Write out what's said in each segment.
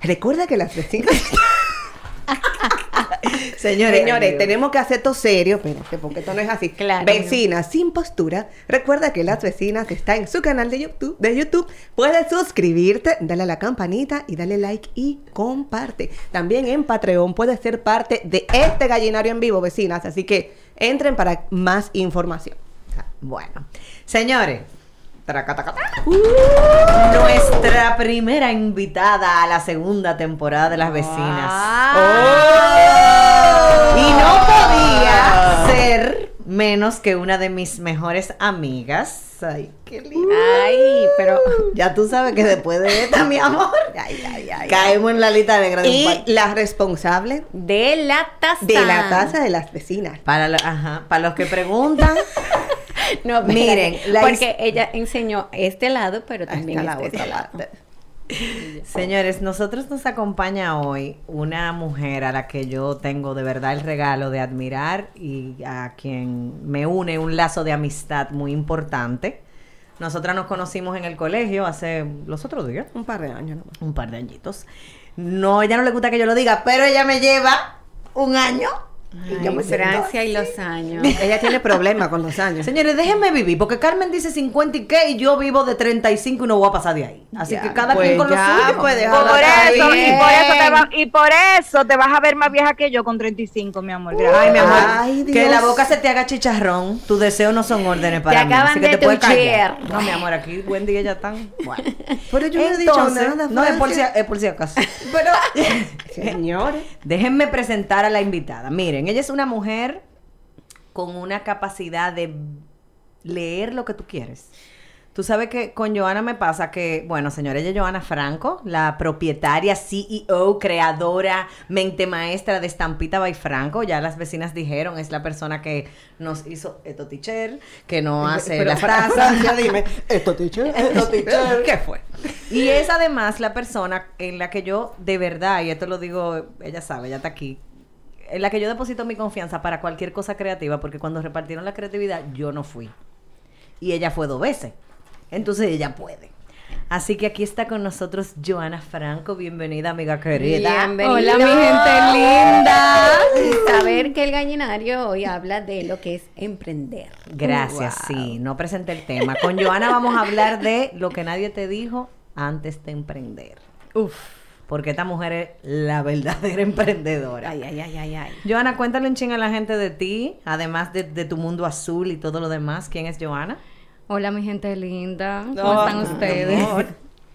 Recuerda que las vecinas. Señores, señores, tenemos que hacer todo serio, espérate, porque esto no es así. Claro. Vecinas sin postura. Recuerda que las vecinas está en su canal de YouTube, de YouTube. Puedes suscribirte, dale a la campanita y dale like y comparte. También en Patreon puedes ser parte de este gallinario en vivo, vecinas. Así que entren para más información. Bueno, señores. Nuestra primera invitada a la segunda temporada de Las Vecinas. Ah. Y no podía ser menos que una de mis mejores amigas. Ay, qué lindo. Ay, pero Ya tú sabes que después de esta, mi amor, ay, ay, ay. caemos en la lista negra de Y la responsable de la taza. de la taza de las vecinas. Para, lo- ajá, para los que preguntan, No, Miren, la porque ella enseñó este lado, pero también la este otra lado. parte. Señores, nosotros nos acompaña hoy una mujer a la que yo tengo de verdad el regalo de admirar y a quien me une un lazo de amistad muy importante. Nosotras nos conocimos en el colegio hace los otros días, Un par de años nomás. un par de añitos. No, ella no le gusta que yo lo diga, pero ella me lleva un año y yo Ay, me Francia y los años. Ella tiene problemas con los años. Señores, déjenme vivir, porque Carmen dice 50 y qué, y yo vivo de 35 y no voy a pasar de ahí. Así Ya, que cada pues quien con lo suyo. pues Por eso, y por eso, te va- y por eso te vas a ver más vieja que yo con 35, mi amor. Gracias. Ay, mi amor, Ay, que la boca se te haga chicharrón. Tus deseos no son órdenes para mí. acaban así que de te puedes callar. No, mi amor, aquí Wendy y ella están. Bueno. Pero yo no he dicho Entonces, nada. No, es por, si, es por si acaso. Pero, Señores. déjenme presentar a la invitada. Miren, ella es una mujer con una capacidad de leer lo que tú quieres. Tú sabes que con Joana me pasa que, bueno, señora, ella es Joana Franco, la propietaria, CEO, creadora, mente maestra de Estampita by Franco. Ya las vecinas dijeron, es la persona que nos hizo esto teacher, que no hace Pero las tazas. Francia, dime. Esto, teacher. Esto, teacher, ¿Qué fue? Y es además la persona en la que yo, de verdad, y esto lo digo, ella sabe, ella está aquí, en la que yo deposito mi confianza para cualquier cosa creativa, porque cuando repartieron la creatividad, yo no fui. Y ella fue dos veces. Entonces ella puede. Así que aquí está con nosotros Joana Franco. Bienvenida, amiga querida. Bienvenido. Hola, mi gente linda. Y saber que el gallinario hoy habla de lo que es emprender. Gracias, Wow. sí. No presenté el tema. Con Joana vamos a hablar de lo que nadie te dijo antes de emprender. Uf. Porque esta mujer es la verdadera emprendedora. Ay, ay, ay, ay, ay. Joana, cuéntale un ching a la gente de ti, además de, de tu mundo azul y todo lo demás. ¿Quién es Joana? Hola, mi gente linda. ¿Cómo No, están mi ustedes? amor.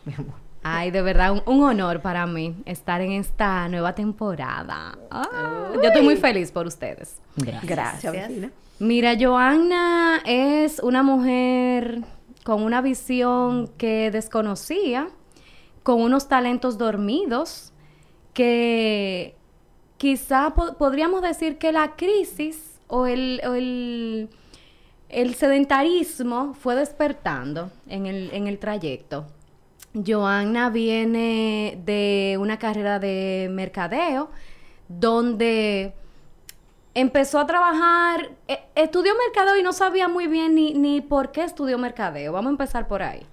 Mi amor. Ay, de verdad, un, un honor para mí estar en esta nueva temporada. Ah, yo estoy muy feliz por ustedes. Gracias. Gracias. Mira, Joanna es una mujer con una visión que desconocía, con unos talentos dormidos, que quizá po- podríamos decir que la crisis o el, o el, el sedentarismo fue despertando en el, en el trayecto. Joanna viene de una carrera de mercadeo, donde empezó a trabajar, eh, estudió mercadeo y no sabía muy bien ni, ni por qué estudió mercadeo. Vamos a empezar por ahí.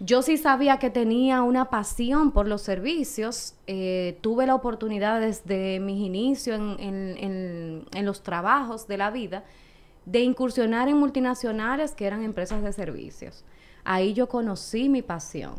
Yo sí sabía que tenía una pasión por los servicios. eh, tuve la oportunidad desde mis inicios en- en- en los trabajos de la vida de incursionar en multinacionales que eran empresas de servicios. Ahí yo conocí mi pasión.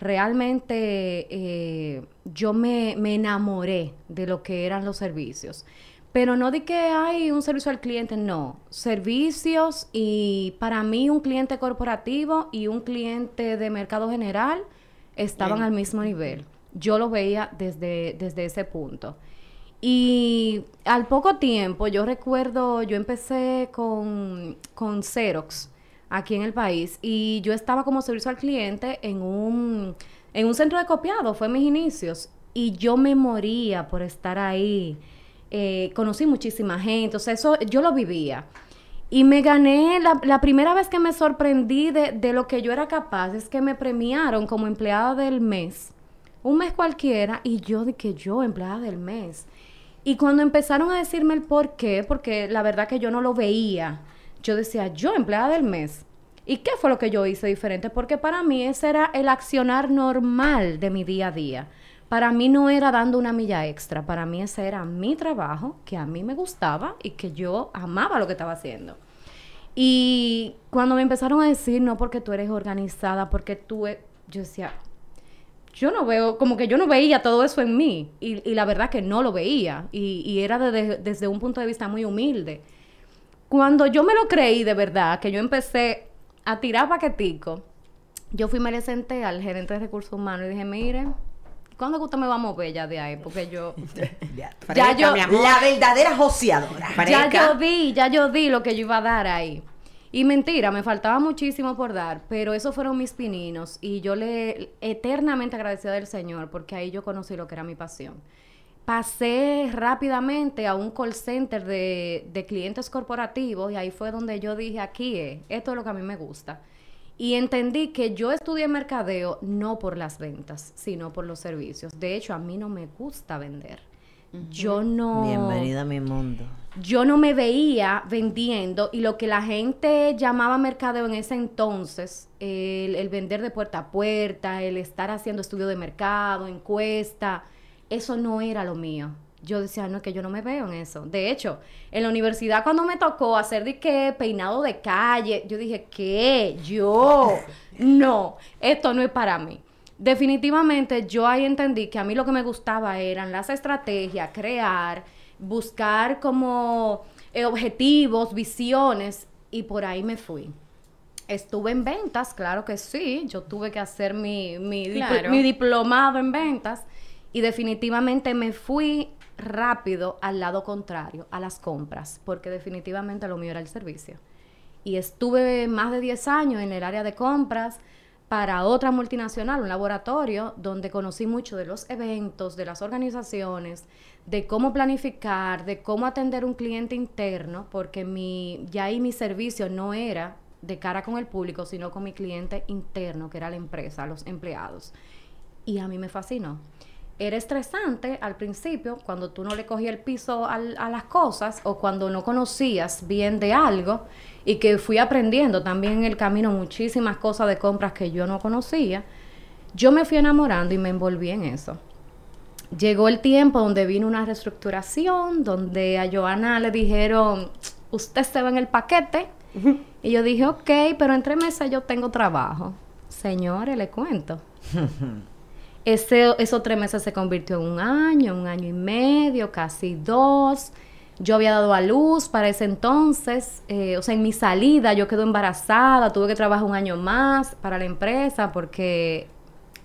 Realmente eh, yo me, me enamoré de lo que eran los servicios. Pero no de que hay un servicio al cliente, no. Servicios y para mí un cliente corporativo y un cliente de mercado general estaban al mismo nivel. Yo lo veía desde, desde ese punto. Y al poco tiempo, yo recuerdo, yo empecé con, con Xerox aquí en el país y yo estaba como servicio al cliente en un, en un centro de copiado, fue mis inicios. y yo me moría por estar ahí. Eh, conocí muchísima gente, o sea, eso yo lo vivía. Y me gané, la, la primera vez que me sorprendí de, de lo que yo era capaz es que me premiaron como empleada del mes. Un mes cualquiera y yo de que yo, empleada del mes. Y cuando empezaron a decirme el por qué, porque la verdad que yo no lo veía, yo decía, yo, empleada del mes. ¿Y qué fue lo que yo hice diferente? Porque para mí ese era el accionar normal de mi día a día. Para mí no era dando una milla extra, para mí ese era mi trabajo, que a mí me gustaba y que yo amaba lo que estaba haciendo. Y cuando me empezaron a decir, no porque tú eres organizada, porque tú, e-", yo decía, yo no veo, como que yo no veía todo eso en mí. Y, y la verdad que no lo veía. Y, y era desde- desde un punto de vista muy humilde. Cuando yo me lo creí de verdad, que yo empecé a tirar paquetico, yo fui y me le senté al gerente de recursos humanos y dije, mire, ¿cuándo que usted me va a mover ya de ahí? Porque yo, Ya, Ya yo- mi amor. La verdadera joseadora. ya yo di, ya yo di lo que yo iba a dar ahí. Y mentira, me faltaba muchísimo por dar, pero esos fueron mis pininos y yo le eternamente agradecida del Señor porque ahí yo conocí lo que era mi pasión. Pasé rápidamente a un call center de, de clientes corporativos y ahí fue donde yo dije, aquí es, esto es lo que a mí me gusta. Y entendí que yo estudié mercadeo no por las ventas, sino por los servicios. De hecho, a mí no me gusta vender. Yo no Bienvenida a mi mundo. yo no me veía vendiendo y lo que la gente llamaba mercadeo en ese entonces, el, el vender de puerta a puerta, el estar haciendo estudio de mercado, encuesta, eso no era lo mío. Yo decía, no, es que yo no me veo en eso. De hecho, en la universidad cuando me tocó hacer de qué, peinado de calle, yo dije, ¿qué? Yo, no, esto no es para mí. Definitivamente yo ahí entendí que a mí lo que me gustaba eran las estrategias, crear, buscar como eh, objetivos, visiones y por ahí me fui. Estuve en ventas, claro que sí, yo tuve que hacer mi, mi, dipl- Claro. mi diplomado en ventas y definitivamente me fui rápido al lado contrario, a las compras, porque definitivamente lo mío era el servicio. Y estuve más de 10 años en el área de compras para otra multinacional, un laboratorio, donde conocí mucho de los eventos, de las organizaciones, de cómo planificar, de cómo atender un cliente interno, porque mi, ya ahí mi servicio no era de cara con el público, sino con mi cliente interno, que era la empresa, los empleados. Y a mí me fascinó. Era estresante al principio, cuando tú no le cogías el piso al- a las cosas o cuando no conocías bien de algo y que fui aprendiendo también en el camino muchísimas cosas de compras que yo no conocía. Yo me fui enamorando y me envolví en eso. Llegó el tiempo donde vino una reestructuración, donde a Joana le dijeron, usted se va en el paquete. Y yo dije, ok, pero entre meses yo tengo trabajo. Señores, le cuento. Ese, esos tres meses se convirtió en un año, un año y medio, casi dos. Yo había dado a luz para ese entonces, eh, o sea, en mi salida yo quedé embarazada, tuve que trabajar un año más para la empresa porque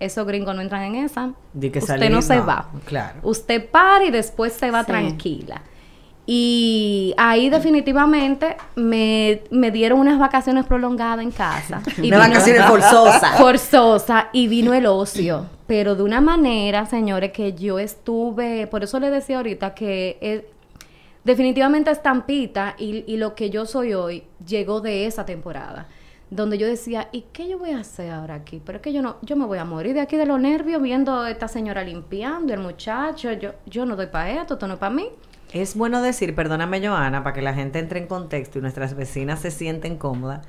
esos gringos no entran en esa. Que Usted salir, no se no, va. claro. Usted para y después se va Sí. tranquila. Y ahí definitivamente me, me dieron unas vacaciones prolongadas en casa. Y Una vino- vacaciones forzosas. forzosa y vino el ocio, pero de una manera, señores, que yo estuve, por eso le decía ahorita que eh, definitivamente Estampita y, y lo que yo soy hoy llegó de esa temporada, donde yo decía, ¿y qué yo voy a hacer ahora aquí? Pero es que yo no, yo me voy a morir de aquí de los nervios viendo a esta señora limpiando, el muchacho, yo, yo no doy para esto, esto no es para mí. Es bueno decir, perdóname Joana, para que la gente entre en contexto y nuestras vecinas se sienten cómodas,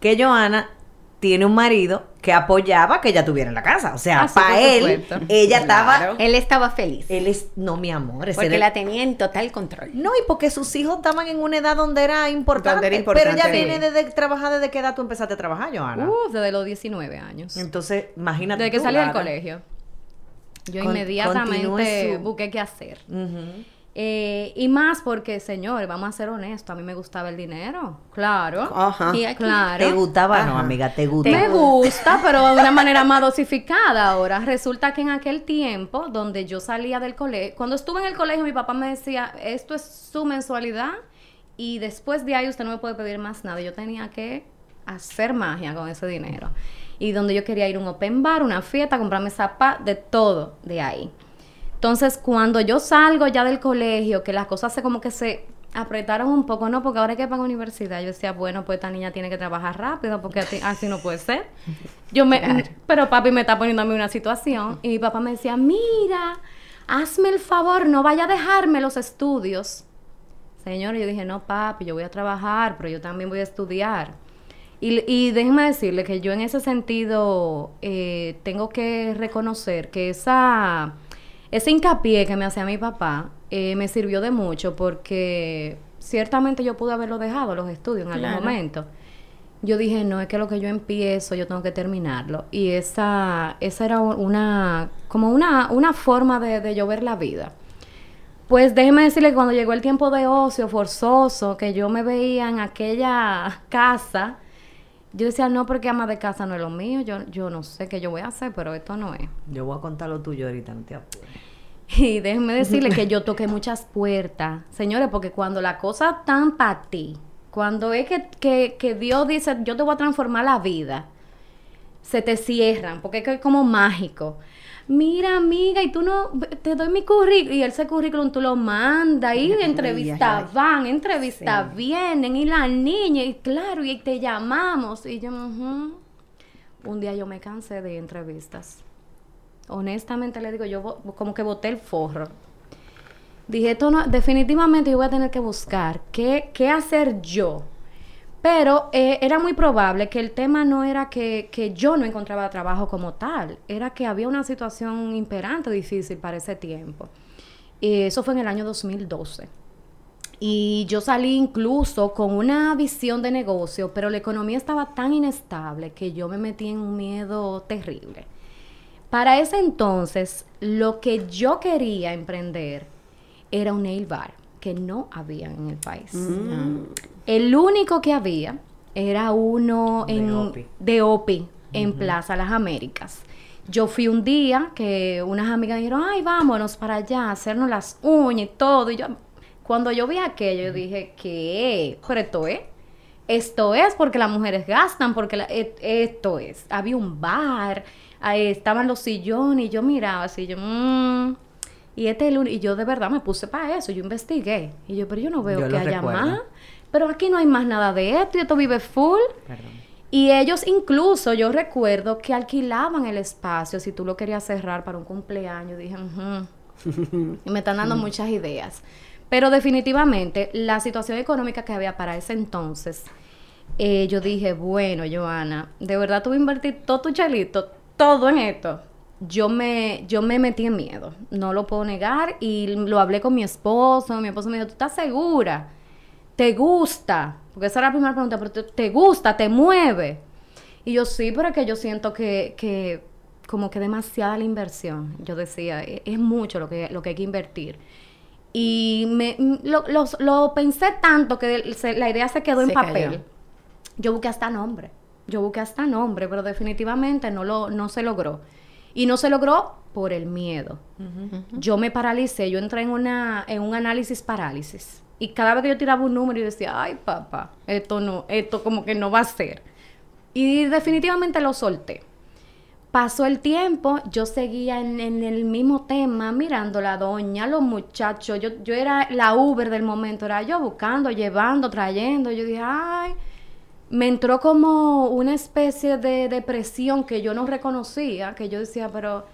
que Joana tiene un marido que apoyaba que ella tuviera en la casa. O sea, Ah, para él, supuesto. ella estaba... Claro. Él estaba feliz. Él es... No, mi amor. ese porque era- la tenía en total control. No, y porque sus hijos estaban en una edad donde era importante. Donde era Pero ella viene desde trabajar desde qué edad tú empezaste a trabajar, Joana. Uh, desde los 19 años. Entonces, imagínate. Desde que salí del colegio. Yo Con- inmediatamente busqué qué hacer. Eh, y más porque, señores, vamos a ser honestos, a mí me gustaba el dinero. Claro. Ajá. Y aquí- Claro. ¿Te gustaba? No, Ajá. amiga, te gusta. Me gusta, pero de una manera más dosificada ahora. Resulta que en aquel tiempo, donde yo salía del colegio, cuando estuve en el colegio, mi papá me decía, esto es su mensualidad y después de ahí usted no me puede pedir más nada. Yo tenía que hacer magia con ese dinero. Y donde yo quería ir a un open bar, una fiesta, comprarme zapatos, de todo de ahí. Entonces, cuando yo salgo ya del colegio, que las cosas se como que se apretaron un poco, no, porque ahora hay que pagar universidad. Yo decía, bueno, pues esta niña tiene que trabajar rápido, porque así, no puede ser. Yo me, pero papi me está poniendo a mí una situación y mi papá me decía, mira, hazme el favor, no vaya a dejarme los estudios. Señor, yo dije, no, papi, yo voy a trabajar, pero yo también voy a estudiar. Y, y déjeme decirle que yo en ese sentido eh, tengo que reconocer que esa, ese hincapié que me hacía mi papá eh, me sirvió de mucho porque ciertamente yo pude haberlo dejado, los estudios, en algún Claro. momento. Yo dije, no, es que lo que yo empiezo, yo tengo que terminarlo. Y esa, esa era una, como una, una forma de, de yo ver la vida. Pues déjeme decirle que cuando llegó el tiempo de ocio forzoso, que yo me veía en aquella casa, yo decía, no, porque ama de casa no es lo mío, yo, yo no sé qué yo voy a hacer, pero esto no es. Yo voy a contar lo tuyo ahorita, no te apures. Y déjenme decirle que yo toqué muchas puertas, señores, porque cuando la cosa tan para ti, cuando es que, que, que Dios dice, yo te voy a transformar la vida, se te cierran, porque es que es como mágico. Mira, amiga, y tú no, te doy mi currículum, y ese currículum tú lo mandas, y entrevistas van, entrevistas vienen, y la niña, y claro, y te llamamos, y yo, un día yo me cansé de entrevistas honestamente le digo, yo como que boté el forro. Dije, esto definitivamente yo voy a tener que buscar qué, qué hacer yo. Pero eh, era muy probable que el tema no era que, que yo no encontraba trabajo como tal, era que había una situación imperante difícil para ese tiempo. Y eso fue en el año 2012. Y yo salí incluso con una visión de negocio, pero la economía estaba tan inestable que yo me metí en un miedo terrible. Para ese entonces, lo que yo quería emprender era un nail bar, que no había en el país. El único que había era uno De en, Opi. de Opi, en Plaza Las Américas. Yo fui un día que unas amigas me dijeron, ay, vámonos para allá, a hacernos las uñas y todo. Y yo, cuando yo vi aquello, yo dije, ¿qué? Pero esto es. Esto es porque las mujeres gastan, porque la- et- esto es. Había un bar, ahí estaban los sillones y yo miraba así, yo, mmm. Y este es el y yo de verdad me puse para eso, yo investigué. Y yo, pero yo no veo Yo que haya recuerdo. más. Pero aquí no hay más nada de esto y esto vive full. Perdón. Y ellos incluso, yo recuerdo que alquilaban el espacio si tú lo querías cerrar para un cumpleaños. Dije, "Ujú". y me están dando muchas ideas. Pero definitivamente la situación económica que había para ese entonces, eh, yo dije, bueno, Joana, de verdad tú vas a invertir todo tu chalito, todo en esto. Yo me, yo me metí en miedo, no lo puedo negar y lo hablé con mi esposo, mi esposo me dijo, ¿tú estás segura? ¿Te gusta? Porque esa era la primera pregunta, pero ¿te, te gusta? ¿Te mueve? Y yo sí, pero es que yo siento que, que como que demasiada la inversión. Yo decía, "E- es mucho lo que, lo que hay que invertir. Y me, lo, los- lo pensé tanto que se- la idea se quedó en papel. cayó. Yo busqué hasta nombre. Yo busqué hasta nombre, pero definitivamente no, lo, no se logró. Y no se logró por el miedo. Yo me paralicé, yo entré en, una, en un análisis parálisis. Y cada vez que yo tiraba un número, yo decía, ay papá, esto no, esto como que no va a ser. Y definitivamente lo solté. Pasó el tiempo, yo seguía en, en el mismo tema, mirando la doña, los muchachos. Yo, yo era la Uber del momento, era yo buscando, llevando, trayendo. Yo dije, ay, me entró como una especie de depresión que yo no reconocía, que yo decía, pero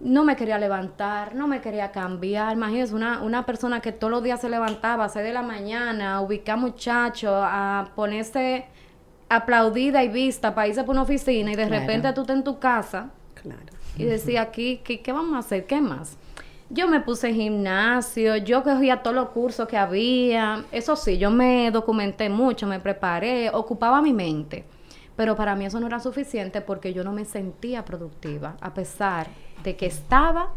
no me quería levantar, no me quería cambiar. Imagínense, una, una persona que todos los días se levantaba a 6 de la mañana, a ubicar muchachos, a ponerse aplaudida y vista para irse por una oficina y de Claro. repente tú estás en tu casa Claro. y decía aquí, ¿qué, ¿qué vamos a hacer? ¿Qué más? Yo me puse en gimnasio, yo cogía todos los cursos que había. Eso sí, yo me documenté mucho, me preparé, ocupaba mi mente. Pero para mí eso no era suficiente porque yo no me sentía productiva, a pesar de que estaba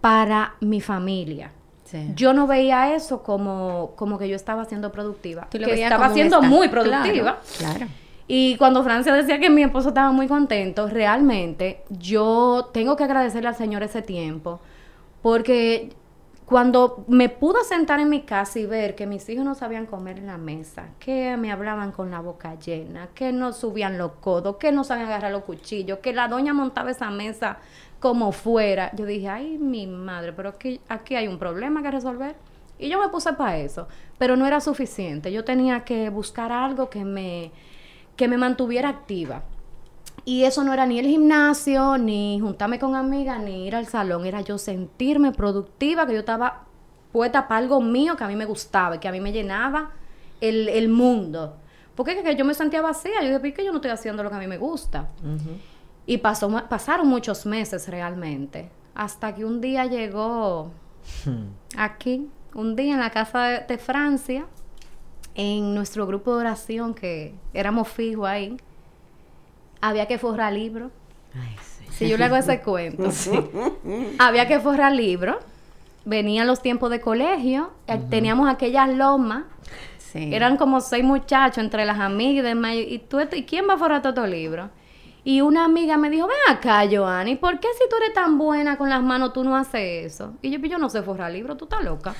para mi familia. Sí. Yo no veía eso como, como que yo estaba siendo productiva. Tú lo que estaba siendo esta- muy productiva. Claro. claro. Y cuando Francia decía que mi esposo estaba muy contento, realmente yo tengo que agradecerle al Señor ese tiempo, porque cuando me pude sentar en mi casa y ver que mis hijos no sabían comer en la mesa, que me hablaban con la boca llena, que no subían los codos, que no sabían agarrar los cuchillos, que la doña montaba esa mesa como fuera. Yo dije, ay, mi madre, pero aquí, aquí hay un problema que resolver. Y yo me puse para eso, pero no era suficiente. Yo tenía que buscar algo que me, que me mantuviera activa. Y eso no era ni el gimnasio, ni juntarme con amigas, ni ir al salón. Era yo sentirme productiva, que yo estaba puesta para algo mío que a mí me gustaba y que a mí me llenaba el, el mundo. Porque que yo me sentía vacía. Yo dije, ¿por qué yo no estoy haciendo lo que a mí me gusta? Y pasó, pasaron muchos meses realmente. Hasta que un día llegó aquí, un día en la casa de, de Francia, en nuestro grupo de oración, que éramos fijos ahí, había que forrar libros. Ay, sí. Si yo le hago ese cuento. Había que forrar libros. Venían los tiempos de colegio. eh, Teníamos aquellas lomas. Sí. Eran como seis muchachos entre las amigas y demás. ¿Y, tú, ¿Y quién va a forrar todos estos libros? Y una amiga me dijo, ven acá, Joana, ¿y por qué si tú eres tan buena con las manos tú no haces eso? Y yo, "Pues yo no sé forrar libros, tú estás loca.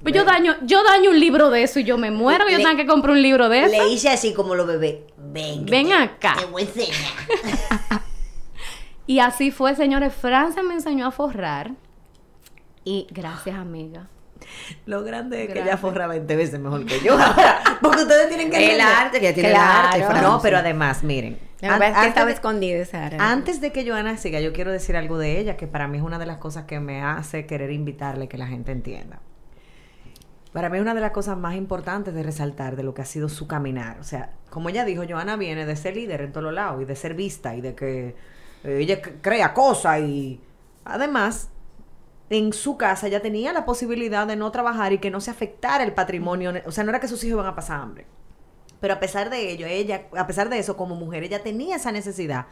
Pues yo daño, yo daño un libro de eso y yo me muero, que yo Le- tengo que comprar un libro de eso. Le hice así como los bebés. Ven. que Ven te- acá. Te voy a enseñar. Y así fue, señores. Francia me enseñó a forrar. Y gracias, amiga. Lo grande es que ella forra 20 veces mejor que yo. ahora, Porque ustedes tienen que El arte, que tiene el arte, Francia. No, pero además, miren. La an- verdad es que antes estaba de- escondida esa área. Antes de que Joana siga, yo quiero decir algo de ella, que para mí es una de las cosas que me hace querer invitarle que la gente entienda. Para mí es una de las cosas más importantes de resaltar de lo que ha sido su caminar. O sea, como ella dijo, Joana viene de ser líder en todos los lados y de ser vista y de que eh, ella crea cosas y además en su casa ya tenía la posibilidad de no trabajar y que no se afectara el patrimonio. O sea, no era que sus hijos iban a pasar hambre. Pero a pesar de ello, ella, a pesar de eso, como mujer, ella tenía esa necesidad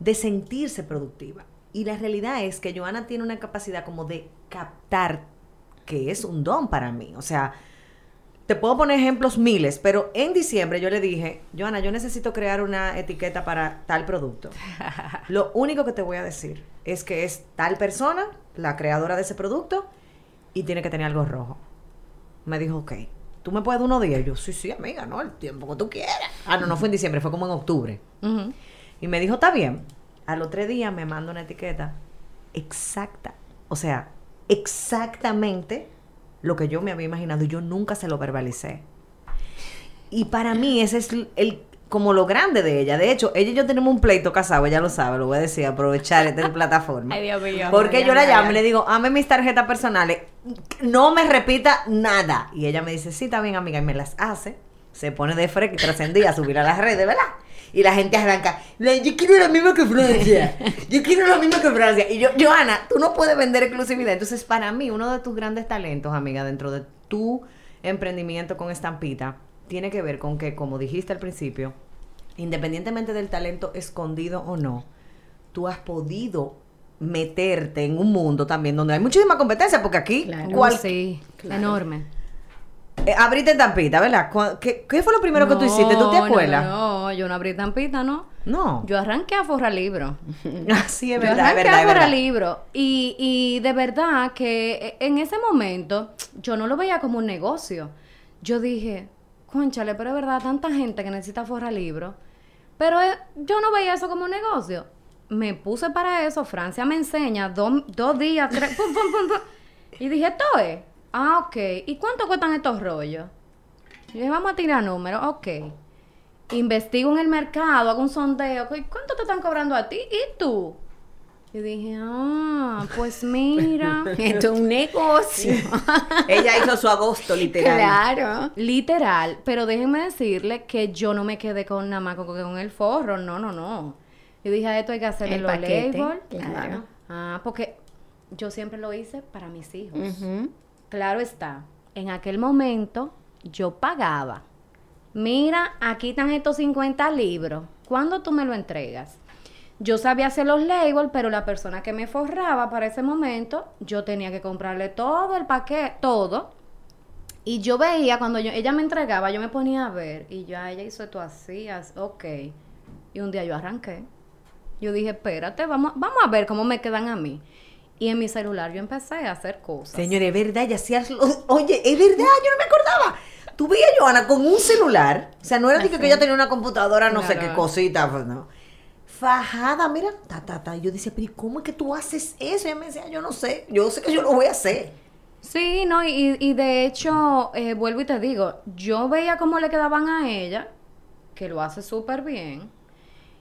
de sentirse productiva. Y la realidad es que Joana tiene una capacidad como de captar que es un don para mí. O sea, te puedo poner ejemplos miles, pero en diciembre yo le dije, Joana, yo necesito crear una etiqueta para tal producto. Lo único que te voy a decir es que es tal persona, la creadora de ese producto, y tiene que tener algo rojo. Me dijo, ok, ¿tú me puedes dar uno de ellos? Sí, sí, amiga, no, el tiempo que tú quieras. Ah, no, no fue en diciembre, fue como en octubre. Y me dijo, está bien. A los tres días me manda una etiqueta exacta. O sea, exactamente lo que yo me había imaginado y yo nunca se lo verbalicé. Y para mí ese es el, el- como lo grande de ella. De hecho, ella y yo tenemos un pleito casado, ella lo sabe, lo voy a decir, aprovechar esta plataforma. Ay, Dios mío. Porque yo la llamo y le digo, ame mis tarjetas personales, no me repita nada. Y ella me dice, sí, está bien, amiga, y me las hace. Se pone de fresca y trascendía a subir a las redes, ¿verdad? Y la gente arranca, "La- yo quiero la misma que Francia, yo quiero la misma que Francia. Y yo, Joana, tú no puedes vender exclusividad. Entonces, para mí, uno de tus grandes talentos, amiga, dentro de tu emprendimiento con estampita, tiene que ver con que, como dijiste al principio, independientemente del talento escondido o no, tú has podido meterte en un mundo también donde hay muchísima competencia, porque aquí Claro. cual- sí, enorme. Eh, abriste estampita, ¿verdad? ¿Qué, qué fue lo primero que tú hiciste? ¿Tú te acuerdas? No, no, yo no abrí tampita, ¿no? No. Yo arranqué a forrar libros. Así es Yo verdad, es arranqué verdad, a es forrar libros. Y, y de verdad que en ese momento yo no lo veía como un negocio. Yo dije, conchale, pero es verdad, tanta gente que necesita forrar libros. Pero eh, yo no veía eso como un negocio. Me puse para eso, Francia me enseña dos, dos días, tres, pum, pum, pum, pum. Y dije, esto es. Ah, ok. ¿Y cuánto cuestan estos rollos? Y dije, vamos a tirar números, ok. Investigo en el mercado, hago un sondeo. ¿cu- ¿Cuánto te están cobrando a ti? ¿Y tú? Y dije, ah, pues mira. Esto es un negocio. Ella hizo su agosto, literal. claro. Literal, pero déjenme decirle que yo no me quedé con nada más con, con el forro, no, no, no. Yo dije, a esto hay que hacerle El los paquete, labels. claro. Ah, porque yo siempre lo hice para mis hijos. Ujú. Claro está, en aquel momento yo pagaba. Mira, aquí están estos 50 libros. ¿Cuándo tú me lo entregas? Yo sabía hacer los labels, pero la persona que me forraba para ese momento, yo tenía que comprarle todo el paquete, todo. Y yo veía cuando yo, ella me entregaba, yo me ponía a ver. Y ya ella hizo esto así, así, ok. Y un día yo arranqué. Yo dije, espérate, vamos, vamos a ver cómo me quedan a mí. Y en mi celular yo empecé a hacer cosas. Señores, es verdad, ella hacía... lo- Oye, es verdad, yo no me acordaba. Tú veías a Joana con un celular. O sea, no era de que, ella tenía una computadora, no sé qué cosita. pues, no. fajada, mira, ta, ta, ta. Yo decía, pero ¿y cómo es que tú haces eso? Y ella me decía, yo no sé, yo sé que yo lo voy a hacer. Sí, no, y, y de hecho, eh, vuelvo y te digo, yo veía cómo le quedaban a ella, que lo hace súper bien,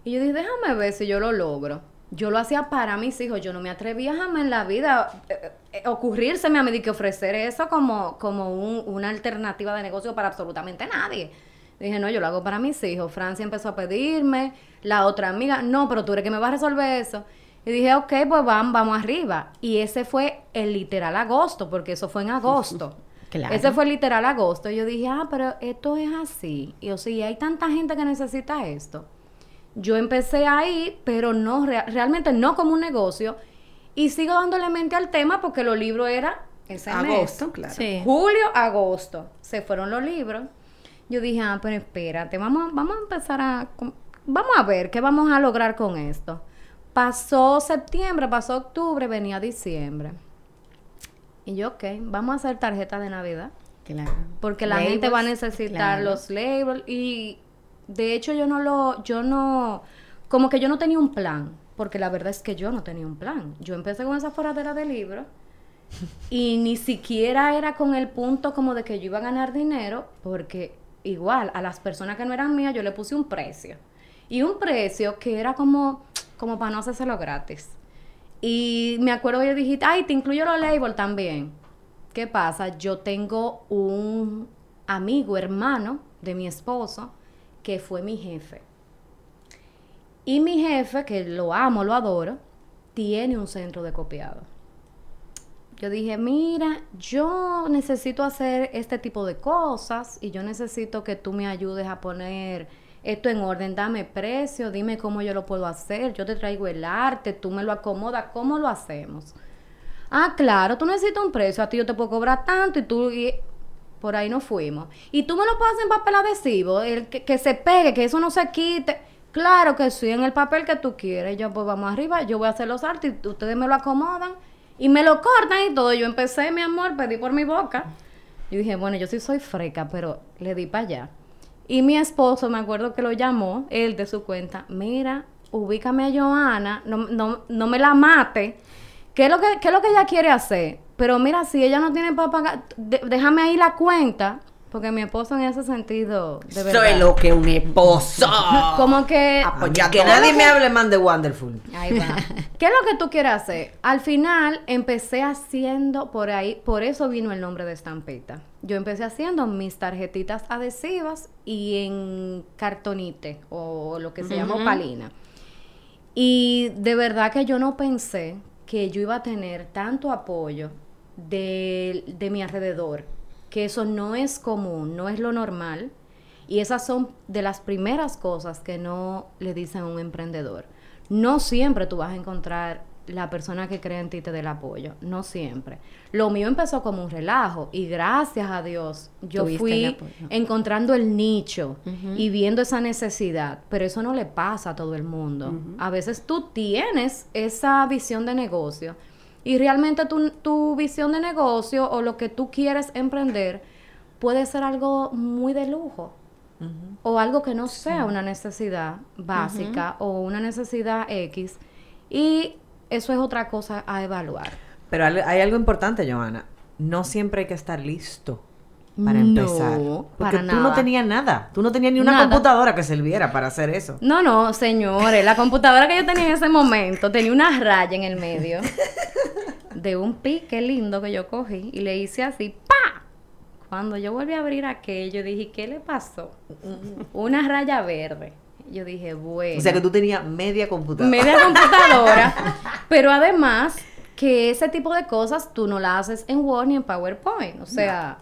y yo dije, déjame ver si yo lo logro. Yo lo hacía para mis hijos, yo no me atrevía jamás en la vida eh, eh, ocurrírseme a mí de que ofrecer eso como, como un- una alternativa de negocio para absolutamente nadie. Dije, no, yo lo hago para mis hijos. Francia empezó a pedirme, la otra amiga, no, pero tú eres que me vas a resolver eso. Y dije, ok, pues vamos, vamos arriba. Y ese fue el literal agosto, porque eso fue en agosto. Claro. Ese fue literal agosto. Y yo dije, ah, pero esto es así. Y o sea, hay tanta gente que necesita esto. Yo empecé ahí, pero no, rea- realmente no como un negocio. Y sigo dándole mente al tema porque los libros era ese mes. Agosto, claro. Sí. Julio, agosto. Se fueron los libros. Yo dije, ah, pero espérate, vamos, vamos a empezar a... Vamos a ver qué vamos a lograr con esto. Pasó septiembre, pasó octubre, venía diciembre. Y yo, ok, vamos a hacer tarjeta de Navidad. Claro. Porque la gente va a necesitar claro. los labels. Y de hecho yo no lo, yo no, como que yo no tenía un plan. Porque la verdad es que yo no tenía un plan. Yo empecé con esa foradera de libros. Y ni siquiera era con el punto como de que yo iba a ganar dinero, porque igual a las personas que no eran mías yo le puse un precio. Y un precio que era como, como para no hacérselo gratis. Y me acuerdo yo dije, ay, te incluyo los labels también. ¿Qué pasa? Yo tengo un amigo, hermano de mi esposo, que fue mi jefe. Y mi jefe, que lo amo, lo adoro, tiene un centro de copiado. Yo dije, mira, yo necesito hacer este tipo de cosas y yo necesito que tú me ayudes a poner esto en orden, dame precio, dime cómo yo lo puedo hacer, yo te traigo el arte, tú me lo acomodas, ¿cómo lo hacemos? Ah, claro, tú necesitas un precio, a ti yo te puedo cobrar tanto y tú... por ahí nos fuimos. Y tú me lo pasas en papel adhesivo, el que, que se pegue, que eso no se quite. Claro que sí, en el papel que tú quieres. Yo, pues vamos arriba, yo voy a hacer los artes y ustedes me lo acomodan y me lo cortan y todo. Yo empecé, mi amor, pedí por mi boca. Yo dije, bueno, yo sí soy freca, pero le di para allá. Y mi esposo, me acuerdo que lo llamó, él de su cuenta, mira, ubícame a Joana, no, no, no me la mate. ¿Qué es, lo que, ¿Qué es lo que ella quiere hacer? Pero mira, si ella no tiene para pagar, de- déjame ahí la cuenta, porque mi esposo en ese sentido, de verdad. Soy lo que un esposo. Como que... Apoya que todo. nadie me hable más de Wonderful. Ahí va. ¿Qué es lo que tú quieres hacer? Al final empecé haciendo por ahí, por eso vino el nombre de estampita. Yo empecé haciendo mis tarjetitas adhesivas y en cartonite o lo que se llama opalina. Y de verdad que yo no pensé que yo iba a tener tanto apoyo de, de mi alrededor, que eso no es común, no es lo normal. Y esas son de las primeras cosas que no le dicen a un emprendedor. No siempre tú vas a encontrar la persona que cree en ti y te dé el apoyo, no siempre. Lo mío empezó como un relajo y gracias a Dios yo el fui encontrando el nicho y viendo esa necesidad, pero eso no le pasa a todo el mundo. A veces tú tienes esa visión de negocio y realmente tu, tu visión de negocio o lo que tú quieres emprender puede ser algo muy de lujo o algo que no sea una necesidad básica o una necesidad X y eso es otra cosa a evaluar. Pero hay algo importante, Johanna. No siempre hay que estar listo para No, empezar. Porque para tú no nada. tenías nada. Tú no tenías ni una Nada. computadora que sirviera para hacer eso. No, no, señores, la computadora que yo tenía en ese momento tenía una raya en el medio de un pique lindo que yo cogí y le hice así, ¡pa! Cuando yo volví a abrir aquello, dije, ¿qué le pasó? Una raya verde. Yo dije, bueno. O sea que tú tenías media computadora. media computadora, pero además que ese tipo de cosas tú no las haces en Word ni en PowerPoint, o sea,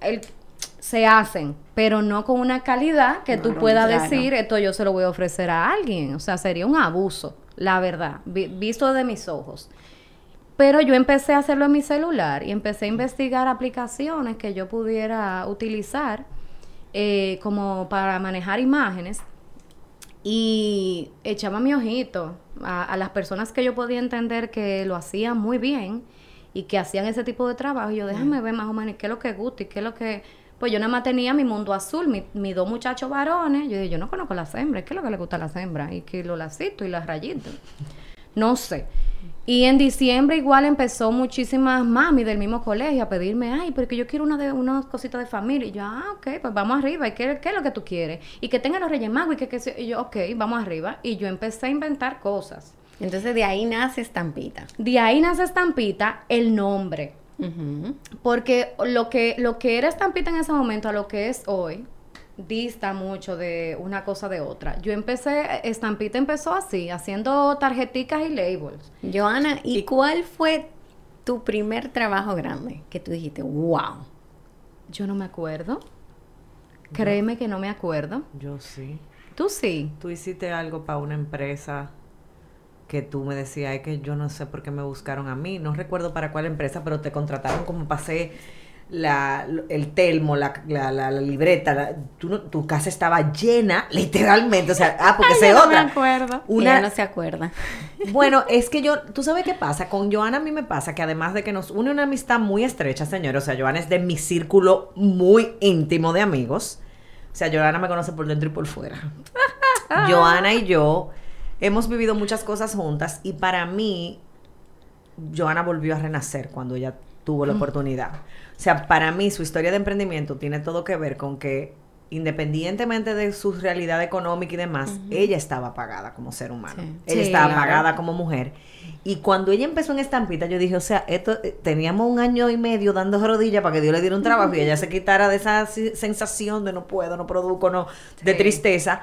el- se hacen, pero no con una calidad que tú puedas claro. decir, esto yo se lo voy a ofrecer a alguien, o sea, sería un abuso, la verdad, vi- visto de mis ojos. Pero yo empecé a hacerlo en mi celular y empecé a investigar aplicaciones que yo pudiera utilizar eh, como para manejar imágenes y echaba mi ojito a, a las personas que yo podía entender que lo hacían muy bien y que hacían ese tipo de trabajo. Y yo, déjame ver más o menos qué es lo que gusta y qué es lo que Pues yo nada más tenía mi mundo azul, mi- mis dos muchachos varones. Yo dije, yo no conozco las hembras, ¿qué es lo que le gusta a las hembras? Y que los lacitos y las rayitas. No sé. Y en diciembre igual empezó muchísimas mami del mismo colegio a pedirme, ay, porque yo quiero una de unas cositas de familia. Y yo, ah, ok, pues vamos arriba. ¿Y qué, qué es lo que tú quieres? Y que tenga los reyes magos y que, que se-". y yo, ok, vamos arriba. Y yo empecé a inventar cosas. Entonces de ahí nace estampita. De ahí nace Estampita el nombre. Porque lo que, lo que era Estampita en ese momento a lo que es hoy, dista mucho de una cosa de otra. Yo empecé, Estampita empezó así, haciendo tarjeticas y labels. Joana, ¿y, cuál fue tu primer trabajo grande? Que tú dijiste, wow. Yo no me acuerdo. Créeme que no me acuerdo. Yo sí. Tú sí. Tú hiciste algo para una empresa que tú me decías, es que yo no sé por qué me buscaron a mí, no recuerdo para cuál empresa, pero te contrataron como pasé la, el telmo, la, la, la- la libreta, la- tú no- tu casa estaba llena, literalmente, o sea, ah, porque sé yo no me otra. acuerdo. Una, Ella no se acuerda. bueno, es que yo, tú sabes qué pasa, con Joana a mí me pasa que además de que nos une una amistad muy estrecha, señor, o sea, Joana es de mi círculo muy íntimo de amigos, o sea, Joana me conoce por dentro y por fuera. Joana y yo hemos vivido muchas cosas juntas y para mí, Joana volvió a renacer cuando ella tuvo la oportunidad. O sea, para mí su historia de emprendimiento tiene todo que ver con que independientemente de su realidad económica y demás, ella estaba pagada como ser humano. Sí. Ella Sí, estaba claro. pagada como mujer. Y cuando ella empezó en Estampita, yo dije, o sea, esto eh, teníamos un año y medio dando rodillas para que Dios le diera un trabajo y ella se quitara de esa sensación de no puedo, no produzco, no, de tristeza.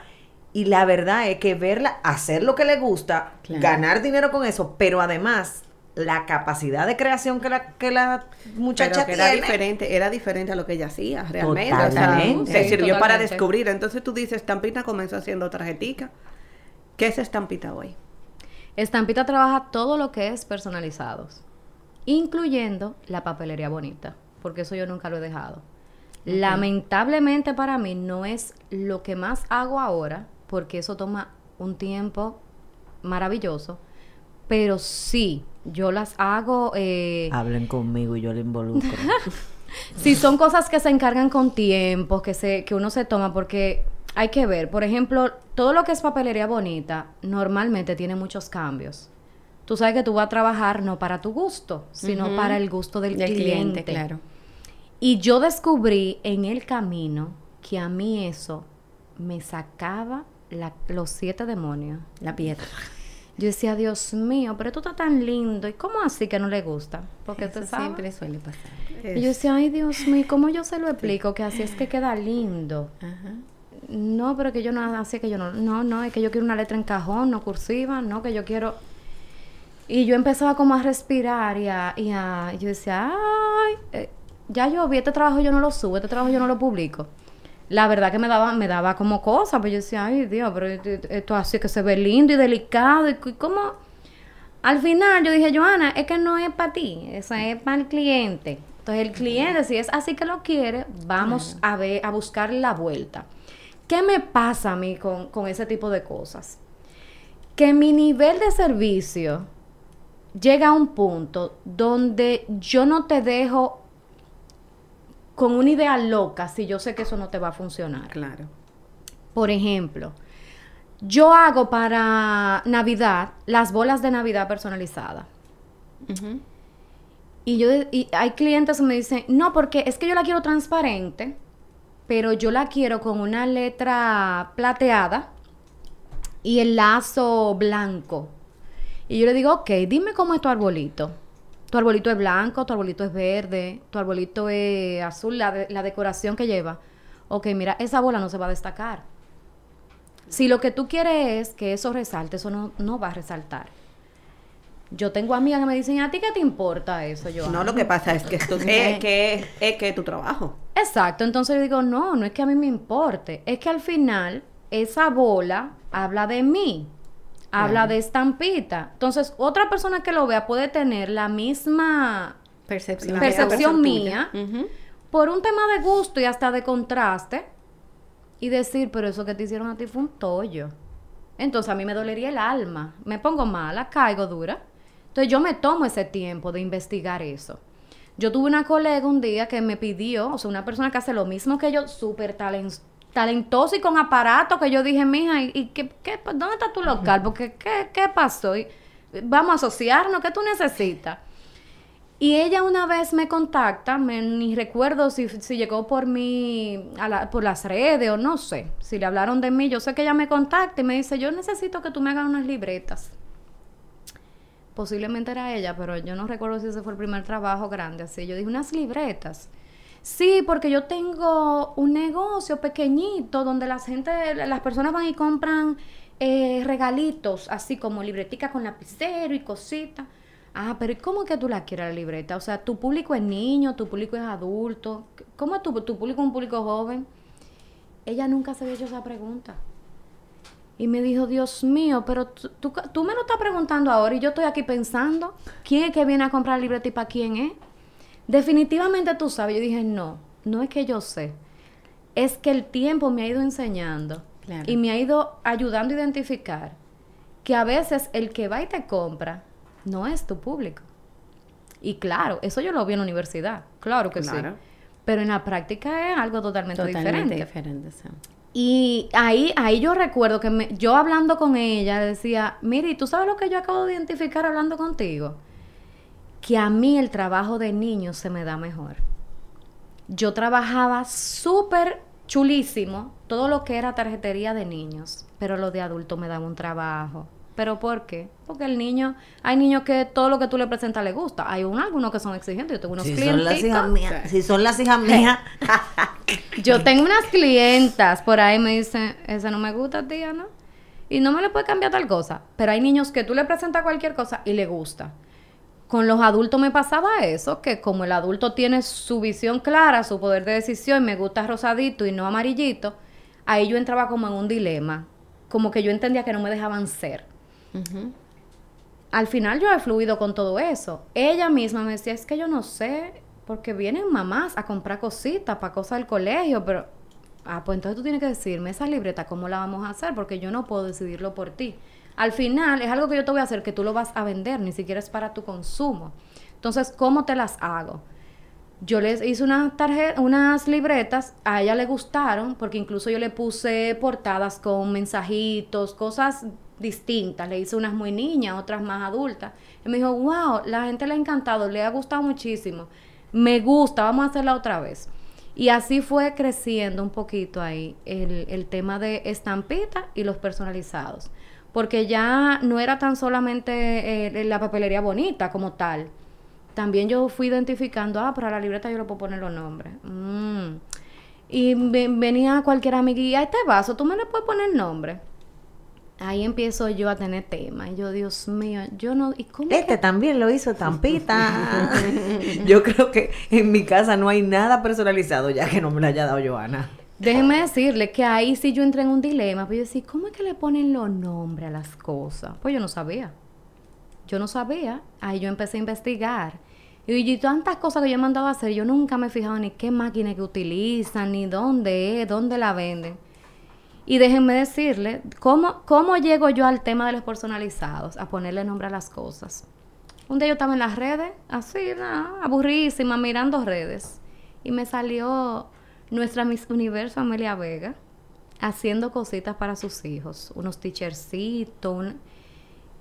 Y la verdad es que verla hacer lo que le gusta, Claro. ganar dinero con eso, pero además la capacidad de creación que la, que la muchacha Pero que era tiene. diferente, era diferente a lo que ella hacía realmente. O sea, Totalmente. se Sí, sirvió para descubrir. Entonces tú dices, Estampita comenzó haciendo tarjetica. ¿Qué es Estampita hoy? Estampita trabaja todo lo que es personalizados, incluyendo la papelería bonita, porque eso yo nunca lo he dejado. Lamentablemente para mí no es lo que más hago ahora, porque eso toma un tiempo maravilloso, pero sí, yo las hago... eh, Hablen conmigo y yo le involucro. Sí, son cosas que se encargan con tiempo, que, se, que uno se toma, porque hay que ver, por ejemplo, todo lo que es papelería bonita normalmente tiene muchos cambios. Tú sabes que tú vas a trabajar no para tu gusto, sino para el gusto del, Del cliente. cliente, claro. Y yo descubrí en el camino que a mí eso me sacaba la- los siete demonios. La piedra. Yo decía, Dios mío, pero tú estás tan lindo. ¿Y cómo así que no le gusta? Porque Eso siempre suele pasar. Y yo decía, ay Dios mío, ¿cómo yo se lo explico? Que así es que queda lindo. Ajá. No, pero que yo no, así que yo no, no, no, es que yo quiero una letra en cajón, no cursiva, no, que yo quiero... Y yo empezaba como a respirar y a, y a- yo decía, ay, eh, ya yo vi este trabajo, yo no lo subo, este trabajo yo no lo publico. La verdad que me daba, me daba como cosa, pues yo decía, ay Dios, pero esto, así que se ve lindo y delicado, y cómo... Al final yo dije, Joana, es que no es para ti, eso es para el cliente. Entonces el cliente, si es así que lo quiere, vamos a ver, a buscar la vuelta. ¿Qué me pasa a mí con, con ese tipo de cosas? Que mi nivel de servicio llega a un punto donde yo no te dejo con una idea loca si yo sé que eso no te va a funcionar. Claro. Por ejemplo, yo hago para Navidad las bolas de Navidad personalizadas. Y yo y hay clientes que me dicen, "No, porque es que yo la quiero transparente, pero yo la quiero con una letra plateada y el lazo blanco." Y yo le digo, "Ok, dime cómo es tu arbolito." Tu arbolito es blanco, tu arbolito es verde, tu arbolito es azul, la, de- la decoración que lleva. Ok, mira, esa bola no se va a destacar. Si lo que tú quieres es que eso resalte, eso no, no va a resaltar. Yo tengo amigas que me dicen, ¿a ti qué te importa eso, yo? No, lo que pasa es que esto es que, es, es que es tu trabajo. Exacto, entonces yo digo, no, no es que a mí me importe, es que al final esa bola habla de mí, habla de estampita. Entonces, otra persona que lo vea puede tener la misma Percepción. La percepción mía por un tema de gusto y hasta de contraste y decir, pero eso que te hicieron a ti fue un tollo. Entonces a mí me dolería el alma, me pongo mala, caigo dura. Entonces yo me tomo ese tiempo de investigar eso. Yo tuve una colega un día que me pidió, o sea, una persona que hace lo mismo que yo, súper talen- talentosa y con aparato, que yo dije, mija, ¿y, qué, qué- dónde está tu local? Porque, ¿qué, qué pasó? Y, vamos a asociarnos, ¿qué tú necesitas? Y ella una vez me contacta, me, ni recuerdo si, si llegó por mí, a la- por las redes o no sé, si le hablaron de mí, yo sé que ella me contacta y me dice, yo necesito que tú me hagas unas libretas. Posiblemente era ella, pero yo no recuerdo si ese fue el primer trabajo grande así. Yo dije, unas libretas. Sí, porque yo tengo un negocio pequeñito donde la gente, las personas van y compran eh, regalitos, así como libretica con lapicero y cositas. Ah, pero ¿y cómo es que tú la quieres la libreta? O sea, tu público es niño, tu público es adulto. ¿Cómo es tu, tu público un público joven? Ella nunca se había hecho esa pregunta. Y me dijo, Dios mío, pero tú, tú, tú me lo estás preguntando ahora y yo estoy aquí pensando, ¿quién es que viene a comprar libreta y para quién es? Definitivamente tú sabes. Yo dije, no, no es que yo sé. Es que el tiempo me ha ido enseñando Claro. y me ha ido ayudando a identificar que a veces el que va y te compra no es tu público. Y claro, eso yo lo vi en la universidad, claro que Claro. sí. Pero en la práctica es algo totalmente, Totalmente diferente. diferente. sí. Y ahí, ahí yo recuerdo que me- yo hablando con ella decía, mire, ¿y ¿tú sabes lo que yo acabo de identificar hablando contigo? Que a mí el trabajo de niños se me da mejor. Yo trabajaba súper chulísimo todo lo que era tarjetería de niños, pero lo de adultos me daba un trabajo. ¿Pero por qué? Porque el niño, hay niños que todo lo que tú le presentas le gusta. Hay un, algunos que son exigentes. Yo tengo unos Si son las hijas mías, si son las hijas mías, Yo tengo unas clientas por ahí me dicen, ese no me gusta, tía, ¿no? Y no me le puede cambiar tal cosa. Pero hay niños que tú le presentas cualquier cosa y le gusta. Con los adultos me pasaba eso, que como el adulto tiene su visión clara, su poder de decisión, me gusta rosadito y no amarillito, ahí yo entraba como en un dilema. Como que yo entendía que no me dejaban ser. Al final yo he fluido con todo eso. Ella misma me decía, es que yo no sé, porque vienen mamás a comprar cositas para cosas del colegio, pero, ah, pues entonces tú tienes que decirme esa libreta, ¿cómo la vamos a hacer? Porque yo no puedo decidirlo por ti. Al final es algo que yo te voy a hacer que tú lo vas a vender, ni siquiera es para tu consumo. Entonces, ¿cómo te las hago? Yo les hice unas tarjetas, unas libretas, a ella le gustaron, porque incluso yo le puse portadas con mensajitos, cosas distintas. Le hice unas muy niñas, otras más adultas. Y me dijo, wow, la gente le ha encantado, le ha gustado muchísimo. Me gusta, vamos a hacerla otra vez. Y así fue creciendo un poquito ahí el, el tema de estampita y los personalizados. Porque ya no era tan solamente eh, la papelería bonita como tal. También yo fui identificando, ah, para la libreta yo le puedo poner los nombres. Mm. Y ve- venía cualquier amiguilla, este vaso, tú me le puedes poner nombre. Ahí empiezo yo a tener tema. Y yo, Dios mío, yo no. ¿Y cómo Este que- también lo hizo Tampita. Yo creo que en mi casa no hay nada personalizado ya que no me lo haya dado Joana. Déjenme decirle que ahí sí yo entré en un dilema. Pues yo decía, ¿cómo es que le ponen los nombres a las cosas? Pues yo no sabía. Yo no sabía. Ahí yo empecé a investigar. Y, tantas cosas que yo he mandado a hacer, yo nunca me he fijado ni qué máquina que utilizan, ni dónde es, dónde la venden. Y déjenme decirle, ¿cómo, ¿cómo llego yo al tema de los personalizados? A ponerle nombre a las cosas. Un día yo estaba en las redes, así, nada, aburridísima, mirando redes. Y me salió nuestra Miss Universo Amelia Vega haciendo cositas para sus hijos, unos teachercitos. un-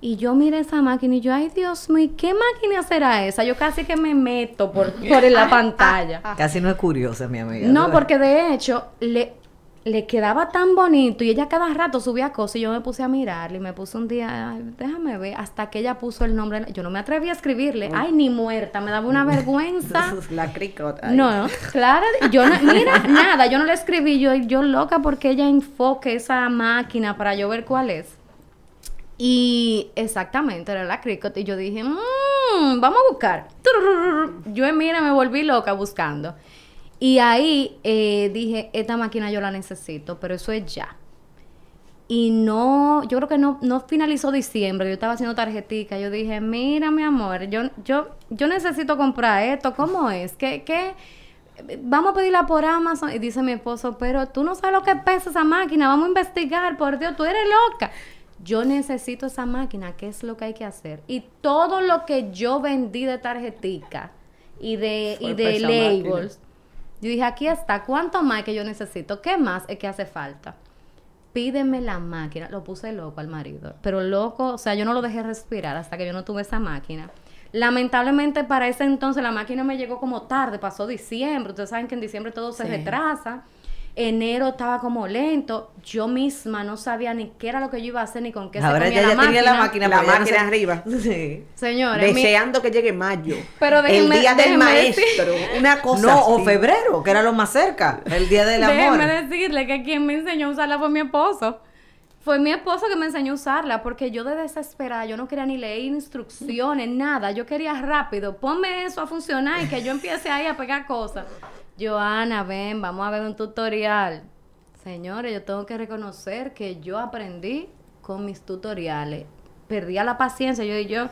Y yo miré esa máquina y yo, ay Dios mío, ¿y ¿qué máquina será esa? Yo casi que me meto por, por la pantalla. Casi no es curiosa, mi amiga. No, porque de hecho le, le quedaba tan bonito y ella cada rato subía cosas y yo me puse a mirarle y me puse un día, "Ay, déjame ver, hasta que ella puso el nombre. Yo no me atreví a escribirle, ay, ni muerta, me daba una vergüenza. La cricota. No, Clara, yo no, mira, nada, yo no le escribí, yo, yo loca porque ella enfoque esa máquina para yo ver cuál es. Y exactamente, era la Cricut. Y yo dije, "Mm, vamos a buscar. Yo, mira, me volví loca buscando. Y ahí eh, dije, esta máquina yo la necesito, pero eso es ya. Y no, yo creo que no, no finalizó diciembre, yo estaba haciendo tarjetica, yo dije, mira mi amor, yo, yo, yo necesito comprar esto, ¿cómo es? ¿Qué, qué? Vamos a pedirla por Amazon. Y dice mi esposo, pero tú no sabes lo que pesa esa máquina, vamos a investigar, por Dios, tú eres loca. Yo necesito esa máquina, ¿qué es lo que hay que hacer? Y todo lo que yo vendí de tarjetica, y de, y de máquina. Yo dije, aquí está, ¿cuánto más que yo necesito? ¿Qué más es que hace falta? Pídeme la máquina. Lo puse loco al marido. Pero loco, o sea, yo no lo dejé respirar hasta que yo no tuve esa máquina. Lamentablemente para ese entonces la máquina me llegó como tarde, pasó diciembre. Ustedes saben que en diciembre todo se retrasa. Enero estaba como lento. Yo misma no sabía ni qué era lo que yo iba a hacer ni con qué Ahora se comía ya, la ya tenía la máquina. La no máquina sé- arriba. Sí. Señores, mi- Deseando que llegue mayo. Pero el déjenme- día del déjenme maestro. Una cosa No, o febrero, que era lo más cerca. El día del amor. Déjeme decirle que quien me enseñó a usarla fue mi esposo. Fue mi esposo que me enseñó a usarla porque yo de desesperada, yo no quería ni leer instrucciones, nada. Yo quería rápido, ponme eso a funcionar y que yo empiece ahí a pegar cosas. Joana, ven, vamos a ver un tutorial. Señores, yo tengo que reconocer que yo aprendí con mis tutoriales. Perdía la paciencia, yo y yo,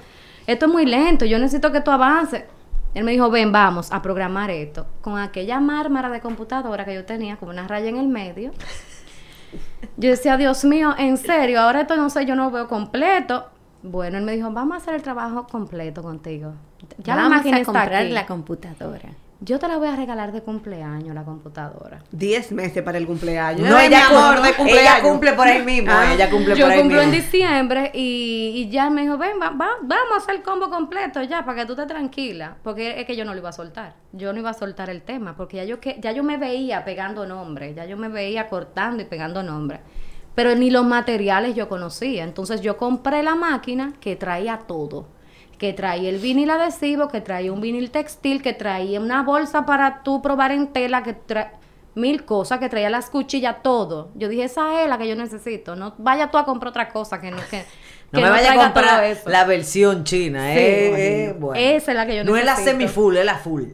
esto es muy lento, yo necesito que tú avances. Él me dijo, ven, vamos a programar esto. Con aquella mármara de computadora que yo tenía, con una raya en el medio. Yo decía, Dios mío, en serio, ahora esto no sé, yo no lo veo completo. Bueno, él me dijo, vamos a hacer el trabajo completo contigo. Ya la Vamos máquina a está comprar aquí. la computadora. Yo te la voy a regalar de cumpleaños, la computadora. 10 meses para el cumpleaños. No, ella, mi amor, cumple, de cumpleaños. ella cumple por ahí mismo. Ah. ella cumple Yo por ahí cumplo en diciembre y, y ya me dijo, ven, va- va- vamos a hacer el combo completo ya, para que tú estés tranquila. Porque es que yo no lo iba a soltar. Yo no iba a soltar el tema, porque ya yo, que, ya yo me veía pegando nombres, ya yo me veía cortando y pegando nombres. Pero ni los materiales yo conocía. Entonces yo compré la máquina que traía todo. Que traía el vinil adhesivo, que traía un vinil textil, que traía una bolsa para tú probar en tela, que traía mil cosas, que traía las cuchillas, todo. Yo dije, esa es la que yo necesito. No vaya tú a comprar otra cosa que no, que, No que me vaya a comprar la versión china, Sí, eh, eh, bueno. Esa es la que yo No es la necesito. semi-full, es la full.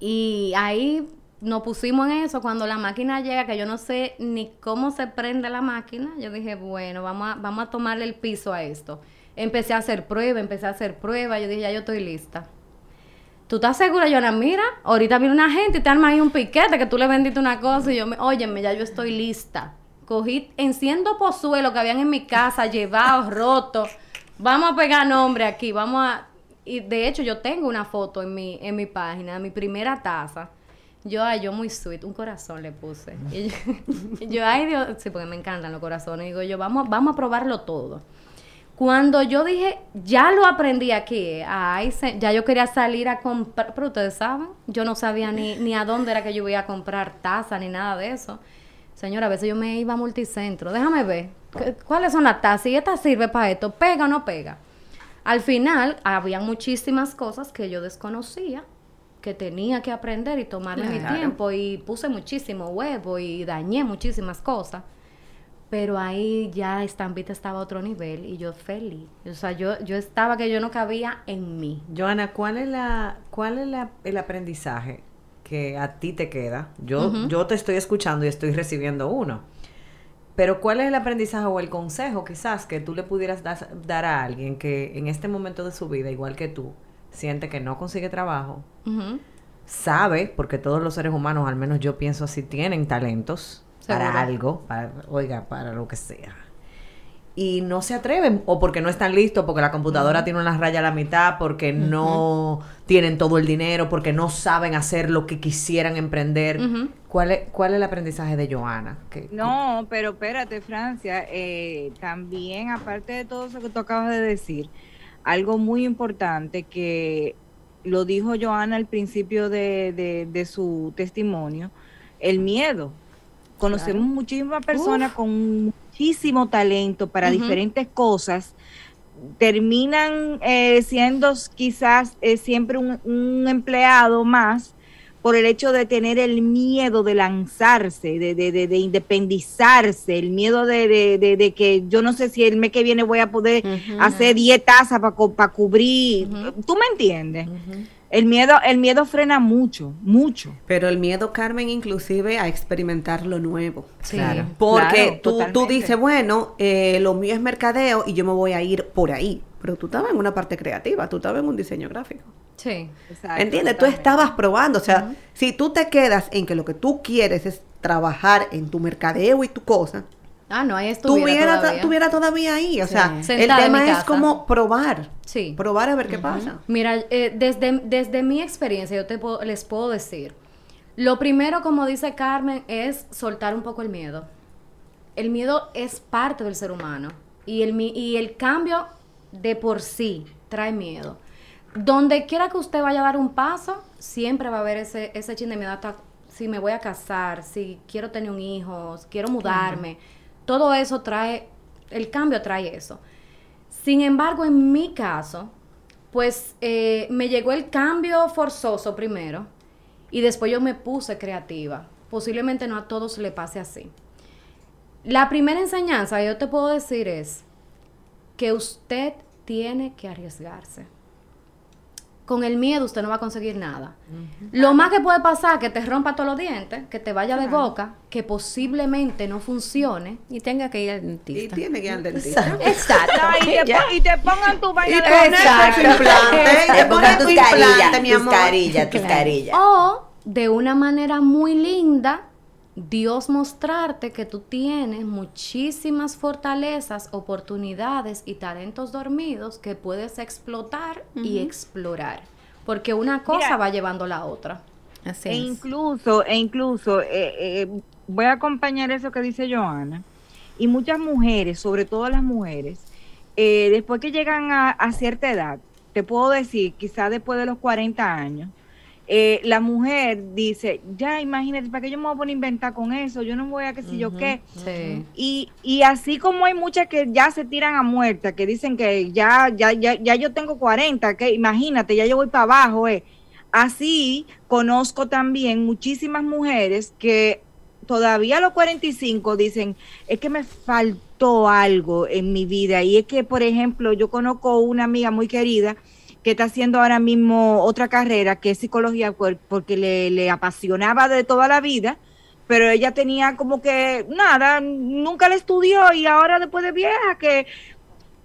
Y ahí nos pusimos en eso. Cuando la máquina llega, que yo no sé ni cómo se prende la máquina, yo dije, bueno, vamos a, vamos a tomarle el piso a esto. Empecé a hacer prueba, empecé a hacer prueba. Yo dije, ya yo estoy lista. ¿Tú estás segura, Joana? Mira, ahorita viene una gente y te arma ahí un piquete que tú le vendiste una cosa y yo me, óyeme, ya yo estoy lista. Cogí, enciendo pozuelo que habían en mi casa, llevados, rotos. Vamos a pegar nombre aquí, vamos a... Y de hecho yo tengo una foto en mi, en mi página, de mi primera taza. Yo, ay, yo muy sweet, un corazón le puse. Y yo, y ay, Dios, sí, porque me encantan los corazones. Digo yo, vamos, vamos a probarlo todo. Cuando yo dije, ya lo aprendí aquí, ay, se- ya yo quería salir a comprar, pero ustedes saben, yo no sabía ni, ni a dónde era que yo iba a comprar taza ni nada de eso. Señora, a veces yo me iba a multicentro, déjame ver, ¿qué- ¿cuáles son las tazas? ¿Y esta sirve para esto? ¿Pega o no pega? Al final, había muchísimas cosas que yo desconocía, que tenía que aprender y tomarme mi Claro. tiempo, y puse muchísimo huevo y dañé muchísimas cosas. Pero ahí ya Estampita estaba a otro nivel y yo feliz. O sea, yo, yo estaba que yo no cabía en mí. Joana, ¿cuál es la, cuál es la- el aprendizaje que a ti te queda? Yo, yo te estoy escuchando y estoy recibiendo uno. Pero ¿cuál es el aprendizaje o el consejo quizás que tú le pudieras das- dar a alguien que en este momento de su vida, igual que tú, siente que no consigue trabajo, sabe, porque todos los seres humanos, al menos yo pienso así, tienen talentos para algo, para, oiga, para lo que sea. Y no se atreven, o porque no están listos, porque la computadora tiene una raya a la mitad, porque no tienen todo el dinero, porque no saben hacer lo que quisieran emprender. ¿Cuál, es, ¿Cuál es el aprendizaje de Joana? No, pero espérate, Francia, eh, también aparte de todo eso que tú acabas de decir, algo muy importante que lo dijo Joana al principio de, de- de su testimonio, el miedo. Conocemos muchísimas personas con muchísimo talento para diferentes cosas, terminan eh, siendo quizás eh, siempre un, un empleado más por el hecho de tener el miedo de lanzarse, de, de, de, de independizarse, el miedo de, que yo no sé si el mes que viene voy a poder hacer 10 tazas para cubrir. ¿Tú me entiendes? El miedo, el miedo frena mucho, mucho. Pero el miedo, Carmen, inclusive a experimentar lo nuevo. Sí. Claro. Porque Claro, tú, tú dices, bueno, eh, lo mío es mercadeo y yo me voy a ir por ahí. Pero tú estabas en una parte creativa, tú estabas en un diseño gráfico. Sí. Exacto, ¿Entiendes? Tú estabas probando. O sea, si tú te quedas en que lo que tú quieres es trabajar en tu mercadeo y tu cosa, Ah, no, ahí estuviera tuviera, todavía. tuviera todavía ahí. O Sí. sea, el Sentada tema es como probar. Sí. Probar a ver qué pasa. Mira, eh, desde, desde mi experiencia, yo te puedo- les puedo decir, lo primero, como dice Carmen, es soltar un poco el miedo. El miedo es parte del ser humano y el, mi- y el cambio de por sí trae miedo. Donde quiera que usted vaya a dar un paso, siempre va a haber ese, ese chin de miedo hasta si me voy a casar, si quiero tener un hijo, si quiero mudarme. Todo eso trae, el cambio trae eso. Sin embargo, en mi caso, pues eh, me llegó el cambio forzoso primero y después yo me puse creativa. Posiblemente no a todos le pase así. La primera enseñanza que yo te puedo decir es que usted tiene que arriesgarse. Con el miedo usted no va a conseguir nada. Lo más que puede pasar es que te rompa todos los dientes, que te vaya de boca, que posiblemente no funcione. Y tenga que ir al Y dentista. tiene que ir al dentista. Exacto. Y, te, y pongan tu vaina Y Exacto. tu implante. Te Te pongan tus tu carillas, implante, mi tus amor. carillas, tus carillas. O de una manera muy linda, Dios mostrarte que tú tienes muchísimas fortalezas, oportunidades y talentos dormidos que puedes explotar y explorar. Porque una cosa Mira. va llevando la otra. Así E es. incluso, e incluso, eh, eh, voy a acompañar eso que dice Joana. Y muchas mujeres, sobre todo las mujeres, eh, después que llegan a, a cierta edad, te puedo decir, quizás después de los 40 años, eh, la mujer dice, ya imagínate, ¿para qué yo me voy a poner a inventar con eso? Yo no voy a qué sé yo qué. Sí. Y, y así como hay muchas que ya se tiran a muerta, que dicen que ya, ya, ya, ya yo tengo 40, que imagínate, ya yo voy para abajo, eh. Así conozco también muchísimas mujeres que todavía a los 45 dicen, es que me faltó algo en mi vida. Y es que, por ejemplo, yo conozco una amiga muy querida que está haciendo ahora mismo otra carrera, que es psicología, por- porque le, le apasionaba de toda la vida, pero ella tenía como que nada, nunca la estudió y ahora después de vieja, que,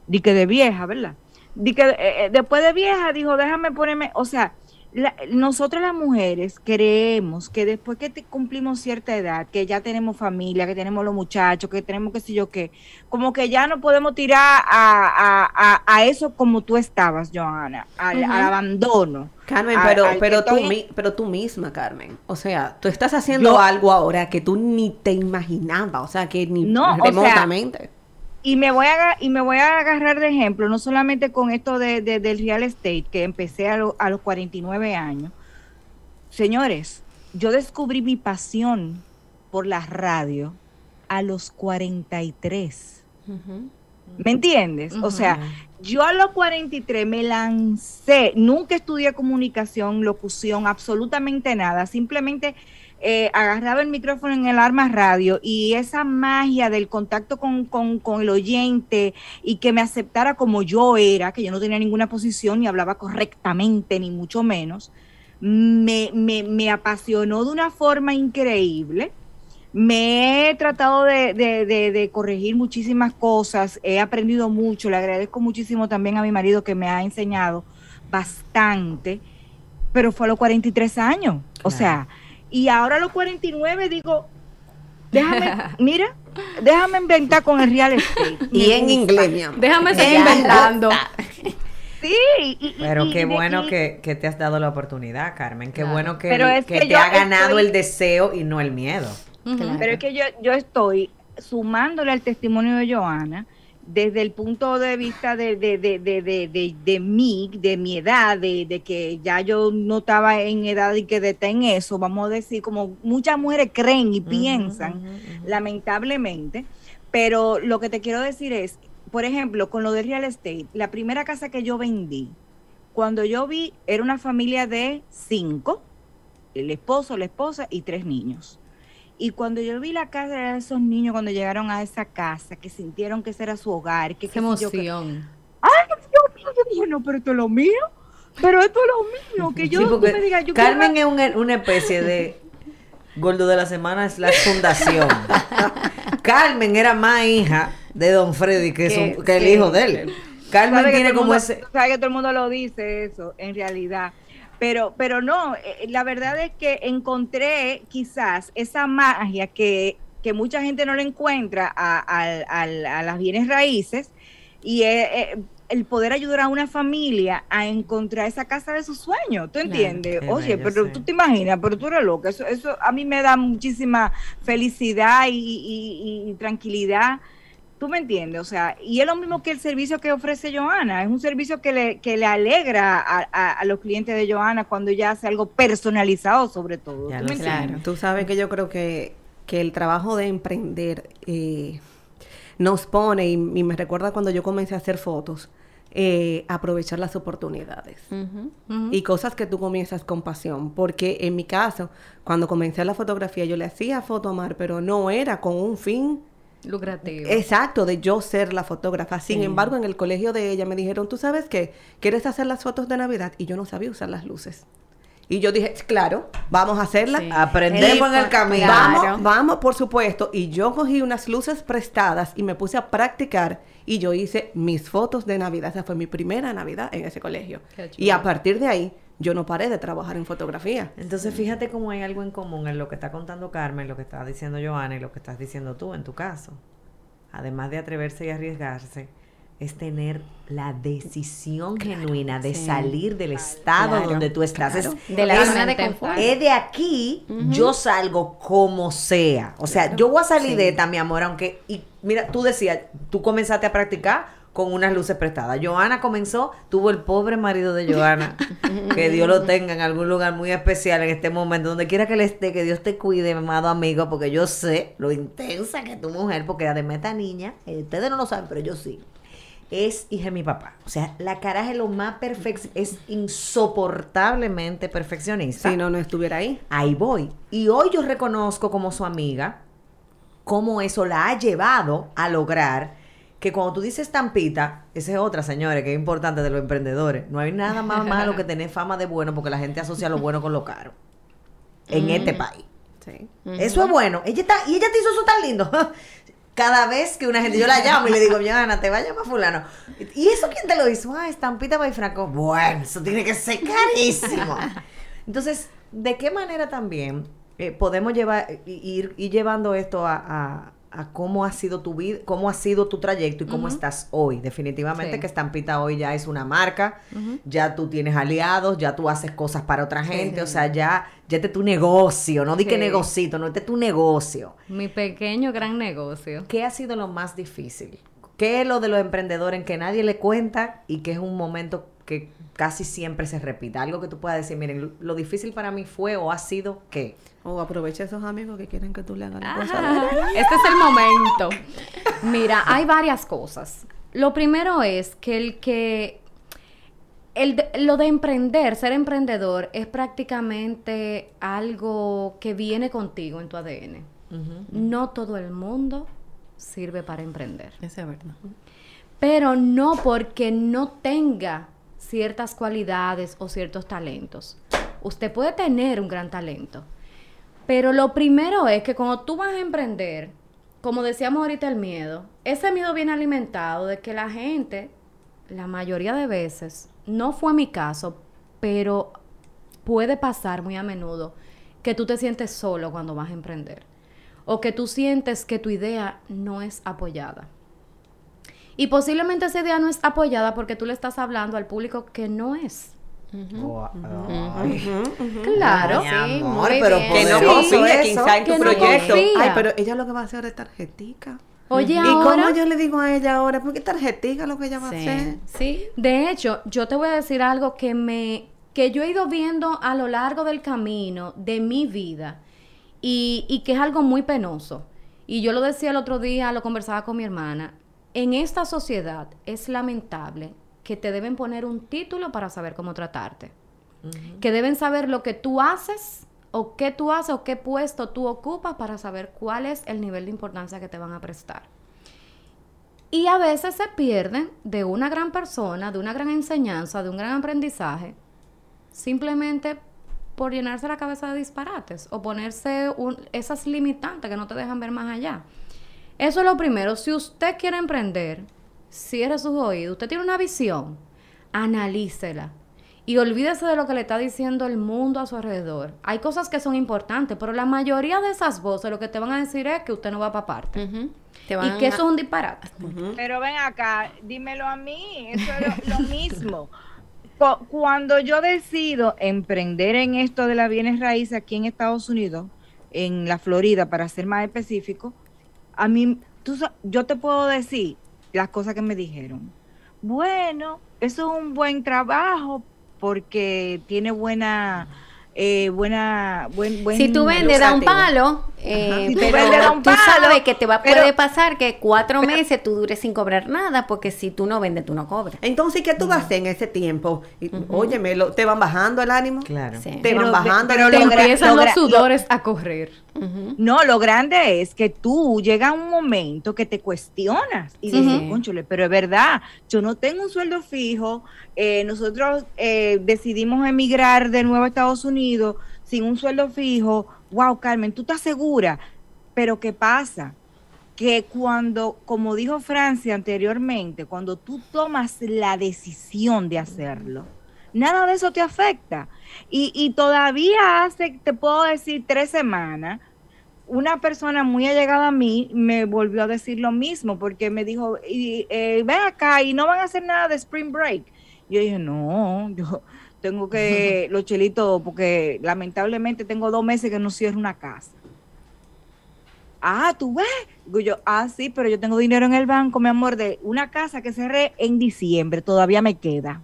di que de vieja, ¿verdad? Di que eh, eh, después de vieja dijo, déjame ponerme, o sea, la- nosotras las mujeres creemos que después que te- cumplimos cierta edad, que ya tenemos familia, que tenemos los muchachos, que tenemos qué sé yo qué, como que ya no podemos tirar a, a- a- a eso como tú estabas, Johanna, al, al abandono. Carmen, pero, al pero, tú, mi- pero tú misma, Carmen. O sea, tú estás haciendo Yo- algo ahora que tú ni te imaginabas, o sea, que ni No, o sea, remotamente. Y me voy a y me voy a agarrar de ejemplo, no solamente con esto de, de- del real estate, que empecé a, lo- a los 49 años. Señores, yo descubrí mi pasión por la radio a los 43. ¿Me entiendes? O sea, yo a los 43 me lancé, nunca estudié comunicación, locución, absolutamente nada, simplemente eh, agarraba el micrófono en el arma radio y esa magia del contacto con, con- el oyente y que me aceptara como yo era, que yo no tenía ninguna posición ni hablaba correctamente, ni mucho menos, me, me- apasionó de una forma increíble. Me he tratado de- de corregir muchísimas cosas, he aprendido mucho, le agradezco muchísimo también a mi marido que me ha enseñado bastante, pero fue a los 43 años, o sea, y ahora a los 49 digo, déjame, mira, déjame inventar con el real estate. Y en inglés, mi amor. Déjame seguir inventando. Sí, y- y- Pero y- qué y- bueno y- que, que te has dado la oportunidad, Carmen. Qué Claro. bueno que, Pero es que que te ha ganado estoy- el deseo y no el miedo. Pero es que yo, yo estoy sumándole al testimonio de Joana desde el punto de vista de, de, de, de, de, mí, de mi edad, de, que ya yo no estaba en edad y que de estar en eso, vamos a decir, como muchas mujeres creen y piensan, lamentablemente. Pero lo que te quiero decir es, por ejemplo, con lo de real estate, la primera casa que yo vendí, cuando yo vi, era una familia de cinco, el esposo, la esposa y tres niños. Y cuando yo vi la casa de esos niños, cuando llegaron a esa casa, que sintieron que ese era su hogar, que Qué yo, emoción. ¡Ay, Dios mío! Yo dije, no, pero esto es lo mío. Pero esto es lo mío. Que yo Sí, tú porque me digas, yo Carmen quiero- es un- una especie de gordo de la semana es la fundación. Carmen era más hija de Don Freddy que, Que- su- que el hijo de él. Carmen tiene como mundo- ese... sabes que todo el mundo lo dice eso, en realidad. Pero, pero no, eh, la verdad es que encontré quizás esa magia que que mucha gente no le encuentra a, a- a- a las bienes raíces y eh, el poder ayudar a una familia a encontrar esa casa de sus sueños, ¿tú entiendes? Oye, pero tú te imaginas, pero tú eres loca, eso, eso a mí me da muchísima felicidad y, y- y- y tranquilidad. ¿Tú me entiendes? O sea, y es lo mismo que el servicio que ofrece Joana. Es un servicio que le, que le alegra a, a- a los clientes de Joana cuando ella hace algo personalizado sobre todo. Ya ¿Tú lo me? Claro. Tú sabes que yo creo que, que el trabajo de emprender eh, nos pone, y, y me recuerda cuando yo comencé a hacer fotos, eh, aprovechar las oportunidades. Y cosas que tú comienzas con pasión. Porque en mi caso, cuando comencé la fotografía, yo le hacía foto a Mar, pero no era con un fin Lucrativo. exacto de yo ser la fotógrafa. Sin embargo, en el colegio de ella me dijeron, ¿tú sabes qué? ¿Quieres hacer las fotos de Navidad? Y yo no sabía usar las luces. Y yo dije, claro, vamos a hacerla. Sí. Aprendemos en el camino. Claro. Vamos, vamos, por supuesto. Y yo cogí unas luces prestadas y me puse a practicar y yo hice mis fotos de Navidad. Esa fue mi primera Navidad en ese colegio. Y a partir de ahí, yo no paré de trabajar en fotografía. Entonces, fíjate cómo hay algo en común en lo que está contando Carmen, lo que está diciendo Joana y lo que estás diciendo tú en tu caso. Además de atreverse y arriesgarse, es tener la decisión genuina de sí. salir del estado Claro, donde tú estás. Es- De la zona de confort. es de aquí, yo salgo como sea. O sea, yo voy a salir de esta, mi amor, aunque, y mira, tú decías, tú comenzaste a practicar con unas luces prestadas. Joana comenzó, tuvo el pobre marido de Joana, que Dios lo tenga en algún lugar muy especial en este momento, donde quiera que le esté, que Dios te cuide, amado amigo, porque yo sé lo intensa que es tu mujer, porque además esta niña, eh, ustedes no lo saben, pero yo sí es hija de mi papá. O sea, la caraja es lo más perfecto, es insoportablemente perfeccionista. Si no, no estuviera ahí. Ahí voy. Y hoy yo reconozco como su amiga cómo eso la ha llevado a lograr que cuando tú dices estampita, esa es otra, señores, que es importante de los emprendedores. No hay nada más malo que tener fama de bueno porque la gente asocia lo bueno con lo caro. En este país. Sí. Eso es bueno. Ella está, y ella te hizo eso tan lindo. Cada vez que una gente, yo la llamo y le digo, Joana, te va a llamar fulano. ¿Y eso quién te lo hizo? Ah, estampita by Franco. Bueno, eso tiene que ser carísimo. Entonces, ¿de qué manera también eh, podemos llevar, ir, ir llevando esto a, a- a cómo ha sido tu vida, cómo ha sido tu trayecto y cómo estás hoy? Definitivamente Sí. que Estampita hoy ya es una marca, ya tú tienes aliados, ya tú haces cosas para otra gente, o sea, ya, ya este es tu negocio, no di que negocito, no este es tu negocio. Mi pequeño gran negocio. ¿Qué ha sido lo más difícil? ¿Qué es lo de los emprendedores en que nadie le cuenta y que es un momento que casi siempre se repita? Algo que tú puedas decir, miren, lo difícil para mí fue o ha sido que... O aprovecha esos amigos que quieren que tú le hagas la cosa. Ah, este es el momento. Mira, hay varias cosas. Lo primero es que el que el de- lo de emprender, ser emprendedor, es prácticamente algo que viene contigo en tu ADN. No todo el mundo sirve para emprender. Eso es verdad. Pero no porque no tenga ciertas cualidades o ciertos talentos. Usted puede tener un gran talento. Pero lo primero es que cuando tú vas a emprender, como decíamos ahorita el miedo, ese miedo viene alimentado de que la gente, la mayoría de veces, no fue mi caso, pero puede pasar muy a menudo que tú te sientes solo cuando vas a emprender. O que tú sientes que tu idea no es apoyada. Y posiblemente esa idea no es apoyada porque tú le estás hablando al público que no es. Claro. Mi Sí, amor, muy pero bien. Que no poderoso confía quizá en tu no proyecto. confía. Ay, pero ella lo que va a hacer es tarjetica. Oye, ¿Y ahora... cómo yo le digo a ella ahora? ¿Por qué tarjetica lo que ella va a hacer? Sí. sí. De hecho, yo te voy a decir algo que me que yo he ido viendo a lo largo del camino de mi vida y, y que es algo muy penoso. Y yo lo decía el otro día, lo conversaba con mi hermana. En esta sociedad es lamentable que te deben poner un título para saber cómo tratarte. Que deben saber lo que tú haces o qué tú haces o qué puesto tú ocupas para saber cuál es el nivel de importancia que te van a prestar. Y a veces se pierden de una gran persona, de una gran enseñanza, de un gran aprendizaje, simplemente por llenarse la cabeza de disparates o ponerse un- esas limitantes que no te dejan ver más allá. Eso es lo primero. Si usted quiere emprender, cierre sus oídos. Usted tiene una visión, analícela. y olvídese de lo que le está diciendo el mundo a su alrededor. Hay cosas que son importantes, pero la mayoría de esas voces lo que te van a decir es que usted no va para parte. Te Y que a- eso es un disparate. Pero ven acá, dímelo a mí, eso es lo, lo mismo. Cu- Cuando yo decido emprender en esto de las bienes raíces aquí en Estados Unidos, en la Florida, para ser más específico, a mí, tú, yo te puedo decir las cosas que me dijeron. Bueno, eso es un buen trabajo porque tiene buena, eh, buena, buen, buen Si tú vendes, da un palo, eh, pero tú palo, sabes que te va, pero- puede pasar que cuatro meses tú dures sin cobrar nada, porque si tú no vendes, tú no cobras. Entonces, ¿qué tú vas a hacer en ese tiempo? Y, Óyeme, lo- ¿te van bajando el ánimo? Claro. Sí. Te van Pero- bajando pero el Te lo ánimo? gra- empiezan lo los lo- sudores a correr. No, lo grande es que tú llega un momento que te cuestionas y dices, Ujú. "Cónchale, pero es verdad, yo no tengo un sueldo fijo, eh, nosotros eh, decidimos emigrar de nuevo a Estados Unidos sin un sueldo fijo, wow, Carmen, ¿tú estás segura? Pero ¿qué pasa? Que cuando, como dijo Francia anteriormente, cuando tú tomas la decisión de hacerlo, nada de eso te afecta. Y, y todavía hace, te puedo decir, tres semanas, una persona muy allegada a mí me volvió a decir lo mismo, porque me dijo, y, eh, ven acá y no van a hacer nada de Spring Break. Yo dije, no, yo tengo que los chelitos, porque lamentablemente tengo dos meses que no cierro una casa. Ah, tú ves. Digo yo, ah, sí, pero yo tengo dinero en el banco, mi amor, de una casa que cerré en diciembre, todavía me queda.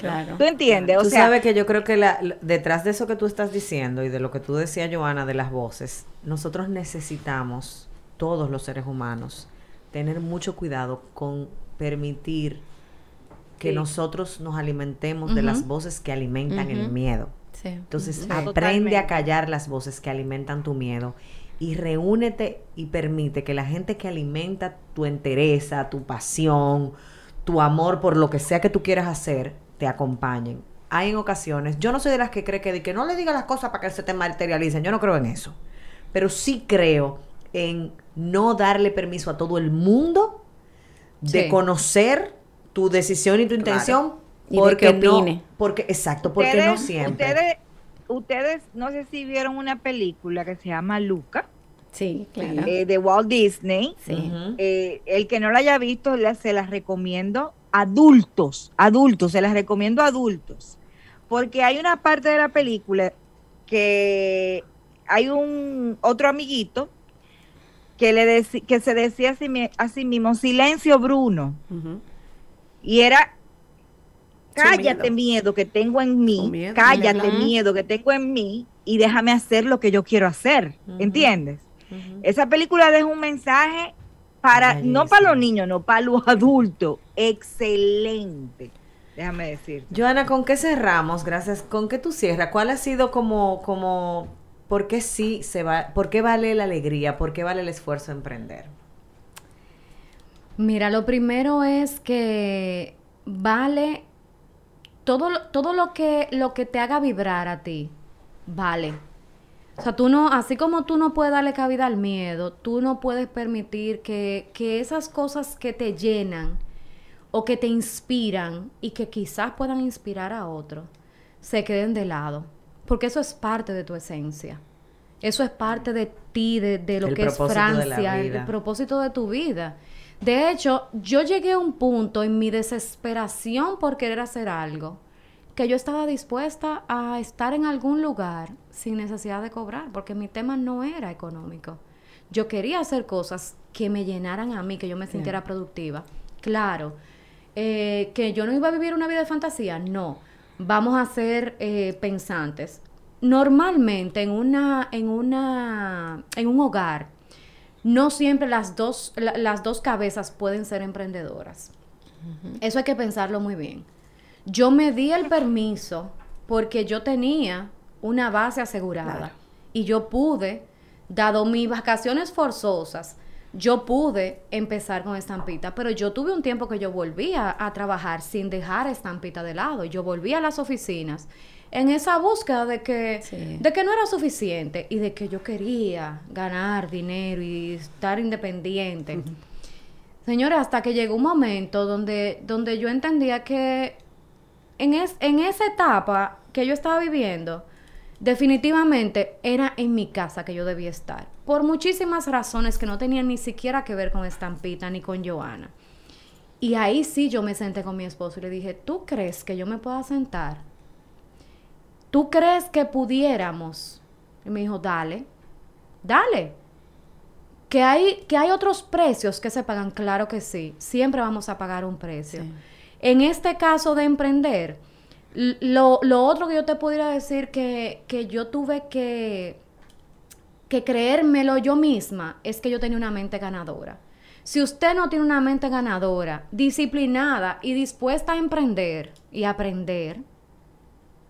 Claro. ¿Tú entiendes? O tú sea, sabes que yo creo que la- la- detrás de eso que tú estás diciendo y de lo que tú decías, Joana, de las voces, nosotros necesitamos, todos los seres humanos, tener mucho cuidado con permitir que Sí. nosotros nos alimentemos de las voces que alimentan el miedo. Sí. Entonces, Ujú. aprende Totalmente. a callar las voces que alimentan tu miedo y reúnete y permite que la gente que alimenta tu entereza, tu pasión, tu amor por lo que sea que tú quieras hacer, te acompañen. Hay en ocasiones, yo no soy de las que cree que, de que no le diga las cosas para que se te materialicen, yo no creo en eso. Pero sí creo en no darle permiso a todo el mundo de Sí. conocer tu decisión y tu intención Y de porque que no, opine. porque exacto, porque no siempre. Ustedes, ustedes, no sé si vieron una película que se llama Luca, Sí, claro. eh, de Walt Disney. Sí. Eh, el que no la haya visto, la- se las recomiendo adultos, adultos, se las recomiendo adultos. Porque hay una parte de la película que hay un otro amiguito que le que se decía a sí, mi- a sí mismo, silencio Bruno. Y era, cállate miedo. miedo. que tengo en mí, miedo. cállate miedo que tengo en mí y déjame hacer lo que yo quiero hacer, ¿entiendes? Esa película deja un mensaje para, no para los niños, no para los adultos, excelente, déjame decir. Joana, ¿con qué cerramos? Gracias. ¿Con qué tú cierras? ¿Cuál ha sido como, como, por qué sí se va, por qué vale la alegría, por qué vale el esfuerzo de emprender? Mira, lo primero es que vale todo, lo- todo lo que lo que te haga vibrar a ti, vale. O sea, tú no, así como tú no puedes darle cabida al miedo, tú no puedes permitir que, que esas cosas que te llenan o que te inspiran y que quizás puedan inspirar a otros, se queden de lado. Porque eso es parte de tu esencia. Eso es parte de ti, de, de lo El que es Francia, el propósito de tu vida. De hecho, yo llegué a un punto en mi desesperación por querer hacer algo que yo estaba dispuesta a estar en algún lugar sin necesidad de cobrar, porque mi tema no era económico. Yo quería hacer cosas que me llenaran a mí, que yo me sintiera productiva. Claro, eh, que yo no iba a vivir una vida de fantasía, no. Vamos a ser eh, pensantes. Normalmente en una, en una, en un hogar, no siempre las dos, la- las dos cabezas pueden ser emprendedoras. Eso hay que pensarlo muy bien. Yo me di el permiso porque yo tenía una base asegurada y yo pude, dado mis vacaciones forzosas, yo pude empezar con estampita, pero yo tuve un tiempo que yo volvía a trabajar sin dejar estampita de lado. Yo volví a las oficinas en esa búsqueda de que, Sí. de que no era suficiente y de que yo quería ganar dinero y estar independiente. Señora, hasta que llegó un momento donde, donde yo entendía que en, es- en esa etapa que yo estaba viviendo, definitivamente era en mi casa que yo debía estar. Por muchísimas razones que no tenían ni siquiera que ver con Estampita ni con Joana. Y ahí sí yo me senté con mi esposo y le dije, ¿tú crees que yo me pueda sentar? ¿Tú crees que pudiéramos? Y me dijo, dale, dale. Que hay, que hay otros precios que se pagan, claro que sí. Siempre vamos a pagar un precio. En este caso de emprender, lo, lo otro que yo te pudiera decir que, que yo tuve que, que creérmelo yo misma es que yo tenía una mente ganadora. Si usted no tiene una mente ganadora, disciplinada y dispuesta a emprender y aprender,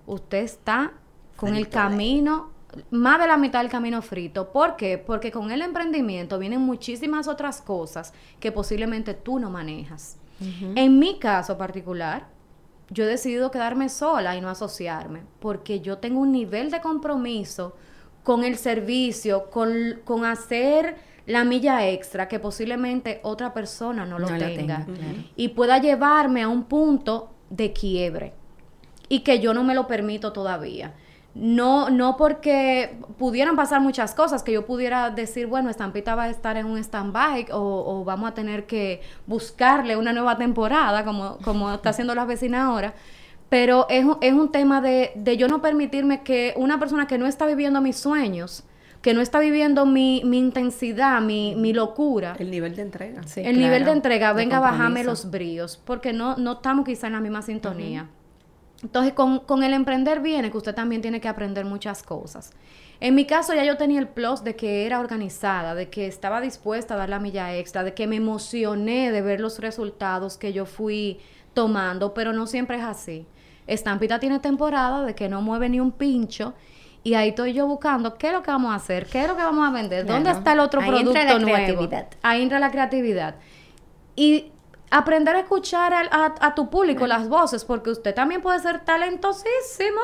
usted está con el camino, más de la mitad del camino frito. ¿Por qué? Porque con el emprendimiento vienen muchísimas otras cosas que posiblemente tú no manejas. En mi caso particular, yo he decidido quedarme sola y no asociarme, porque yo tengo un nivel de compromiso con el servicio, con, con hacer la milla extra que posiblemente otra persona no lo No tenga tenga, claro. y pueda llevarme a un punto de quiebre y que yo no me lo permito todavía. No, no porque pudieran pasar muchas cosas, que yo pudiera decir, bueno, Estampita va a estar en un stand-by o, o vamos a tener que buscarle una nueva temporada, como, como está haciendo las vecinas ahora. Pero es, un- es un tema de, de yo no permitirme que una persona que no está viviendo mis sueños, que no está viviendo mi, mi intensidad, mi, mi locura, El nivel de entrega. Sí, el nivel de entrega, venga a bajarme compromiso. los bríos, porque no, no estamos quizá en la misma sintonía. Entonces, con, con el emprender viene que usted también tiene que aprender muchas cosas. En mi caso, ya yo tenía el plus de que era organizada, de que estaba dispuesta a dar la milla extra, de que me emocioné de ver los resultados que yo fui tomando, pero no siempre es así. Estampita tiene temporada de que no mueve ni un pincho. Y ahí estoy yo buscando qué es lo que vamos a hacer, qué es lo que vamos a vender, dónde está el otro Ahí producto entra la nuevo. creatividad. Ahí entra la creatividad. Y aprender a escuchar a tu público, las voces, porque usted también puede ser talentosísimo,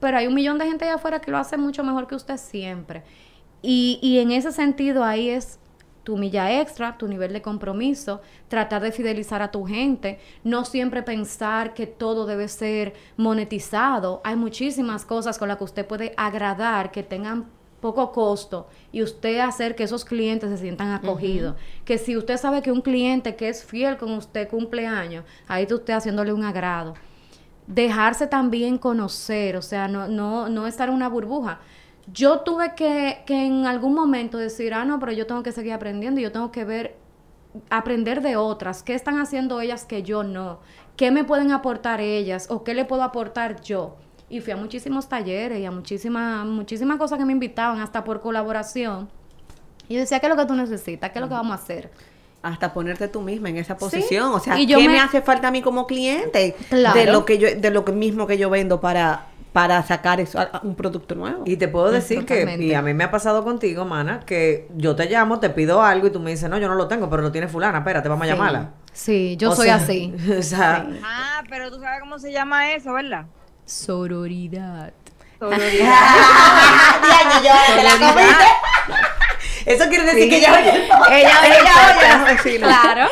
pero hay un millón de gente allá afuera que lo hace mucho mejor que usted siempre. Y, y en ese sentido ahí es tu milla extra, tu nivel de compromiso, tratar de fidelizar a tu gente, no siempre pensar que todo debe ser monetizado. Hay muchísimas cosas con las que usted puede agradar, que tengan poco costo y usted hacer que esos clientes se sientan acogidos. Que si usted sabe que un cliente que es fiel con usted cumple años, ahí está usted haciéndole un agrado. Dejarse también conocer, o sea, no, no, no estar en una burbuja. Yo tuve que, que en algún momento decir, ah, no, pero yo tengo que seguir aprendiendo y yo tengo que ver, aprender de otras, qué están haciendo ellas que yo no, qué me pueden aportar ellas o qué le puedo aportar yo. Y fui a muchísimos talleres y a muchísimas, muchísimas cosas que me invitaban, hasta por colaboración. Y yo decía, ¿qué es lo que tú necesitas? ¿Qué es lo que vamos a hacer? hasta ponerte tú misma en esa posición. O sea, Y yo ¿qué me- me... hace falta a mí como cliente? Claro. De lo que yo, de lo que mismo que yo vendo para, para sacar eso, un producto nuevo. Y te puedo decir que, y a mí me ha pasado contigo, mana, que yo te llamo, te pido algo y tú me dices, no, yo no lo tengo, pero lo tiene fulana, espérate, vamos a llamarla. Sí, yo O soy sea, así. O sea, Ah, pero tú sabes cómo se llama eso, ¿verdad? Sororidad. Yo te la comiste. eso quiere decir que ya oye el Ella, ella, oye. Claro.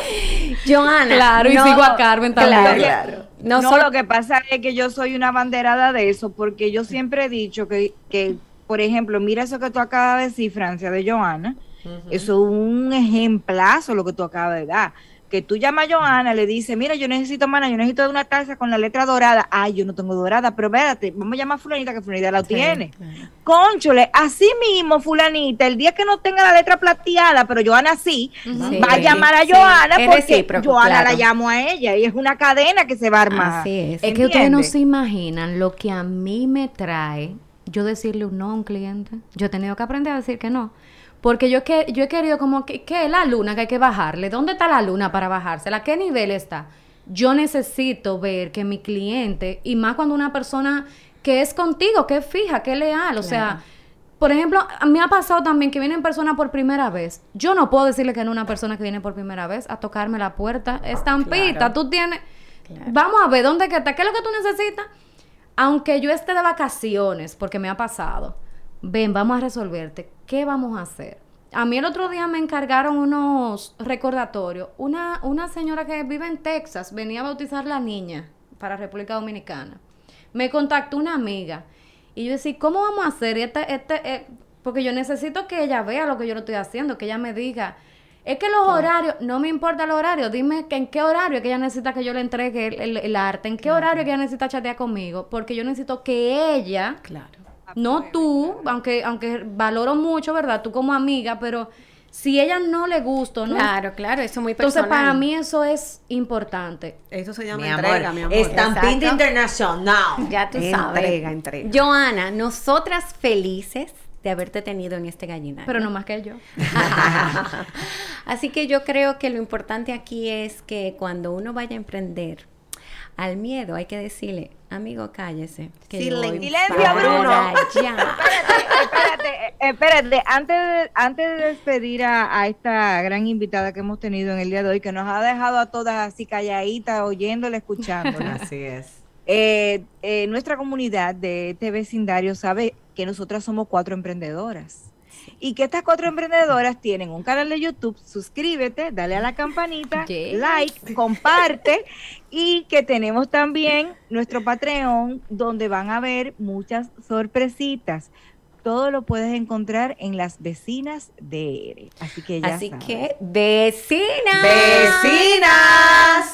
Joana. Claro, y no- sigo a Carmen también. Claro, Claro. No, No, solo- lo que pasa es que yo soy una banderada de eso, porque yo siempre he dicho que, que por ejemplo, mira eso que tú acabas de decir, Francia, de Joana, eso es un ejemplazo lo que tú acabas de dar. Que tú llamas a Joana, le dices, mira, yo necesito, mana, yo necesito una taza con la letra dorada. Ay, yo no tengo dorada, pero espérate, vamos a llamar a fulanita, que fulanita la tiene. Conchole, así mismo, fulanita, el día que no tenga la letra plateada, pero Joana sí, Sí, va a llamar a sí, Joana porque Joana claro. la llamo a ella y es una cadena que se va a armar. Así es. Es que ustedes no se imaginan lo que a mí me trae yo decirle un no a un cliente. Yo he tenido que aprender a decir que no. Porque yo, que, yo he querido como que, ¿qué es la luna que hay que bajarle? ¿Dónde está la luna para bajársela? ¿A qué nivel está? Yo necesito ver que mi cliente, y más cuando una persona que es contigo, que es fija, que es leal, o sea, por ejemplo, me ha pasado también que vienen personas por primera vez. Yo no puedo decirle que no una persona que viene por primera vez a tocarme la puerta. Estampita, tú tienes... Vamos a ver, ¿dónde que está? ¿Qué es lo que tú necesitas? Aunque yo esté de vacaciones, porque me ha pasado, ven, vamos a resolverte. ¿Qué vamos a hacer? A mí el otro día me encargaron unos recordatorios. Una, una señora que vive en Texas venía a bautizar la niña para República Dominicana. Me contactó una amiga y yo decía, ¿cómo vamos a hacer? Este, este, eh, porque yo necesito que ella vea lo que yo le estoy haciendo, que ella me diga. Es que los horarios, no me importa el horario, dime que en qué horario es que ella necesita que yo le entregue el, el- el arte, en qué horario es que ella necesita chatear conmigo, porque yo necesito que ella, Claro. No tú, aunque, aunque valoro mucho, ¿verdad? Tú como amiga, pero si ella no le gusta, ¿no? Claro, claro, eso es muy Entonces, personal. para mí eso es importante. Eso se llama Mi entrega, amor, mi amor. estampita internacional. Ya tú sabes. Entrega, entrega. Joana, nosotras felices de haberte tenido en este gallinario. Pero no más que yo. Así que yo creo que lo importante aquí es que cuando uno vaya a emprender, al miedo hay que decirle, amigo, cállese. Que yo voy Silencio, Bruno. allá". espérate, eh, espérate. Antes de, antes de despedir a, a esta gran invitada que hemos tenido en el día de hoy, que nos ha dejado a todas así calladitas, oyéndola, escuchándola. Así es. Eh, eh, nuestra comunidad de este vecindario sabe que nosotras somos cuatro emprendedoras. Y que estas cuatro emprendedoras tienen un canal de YouTube, suscríbete, dale a la campanita, Yes. like, comparte y que tenemos también nuestro Patreon donde van a ver muchas sorpresitas. Todo lo puedes encontrar en las vecinas de ERE. Así que ya Así sabes. que, vecinas. ¡Vecinas!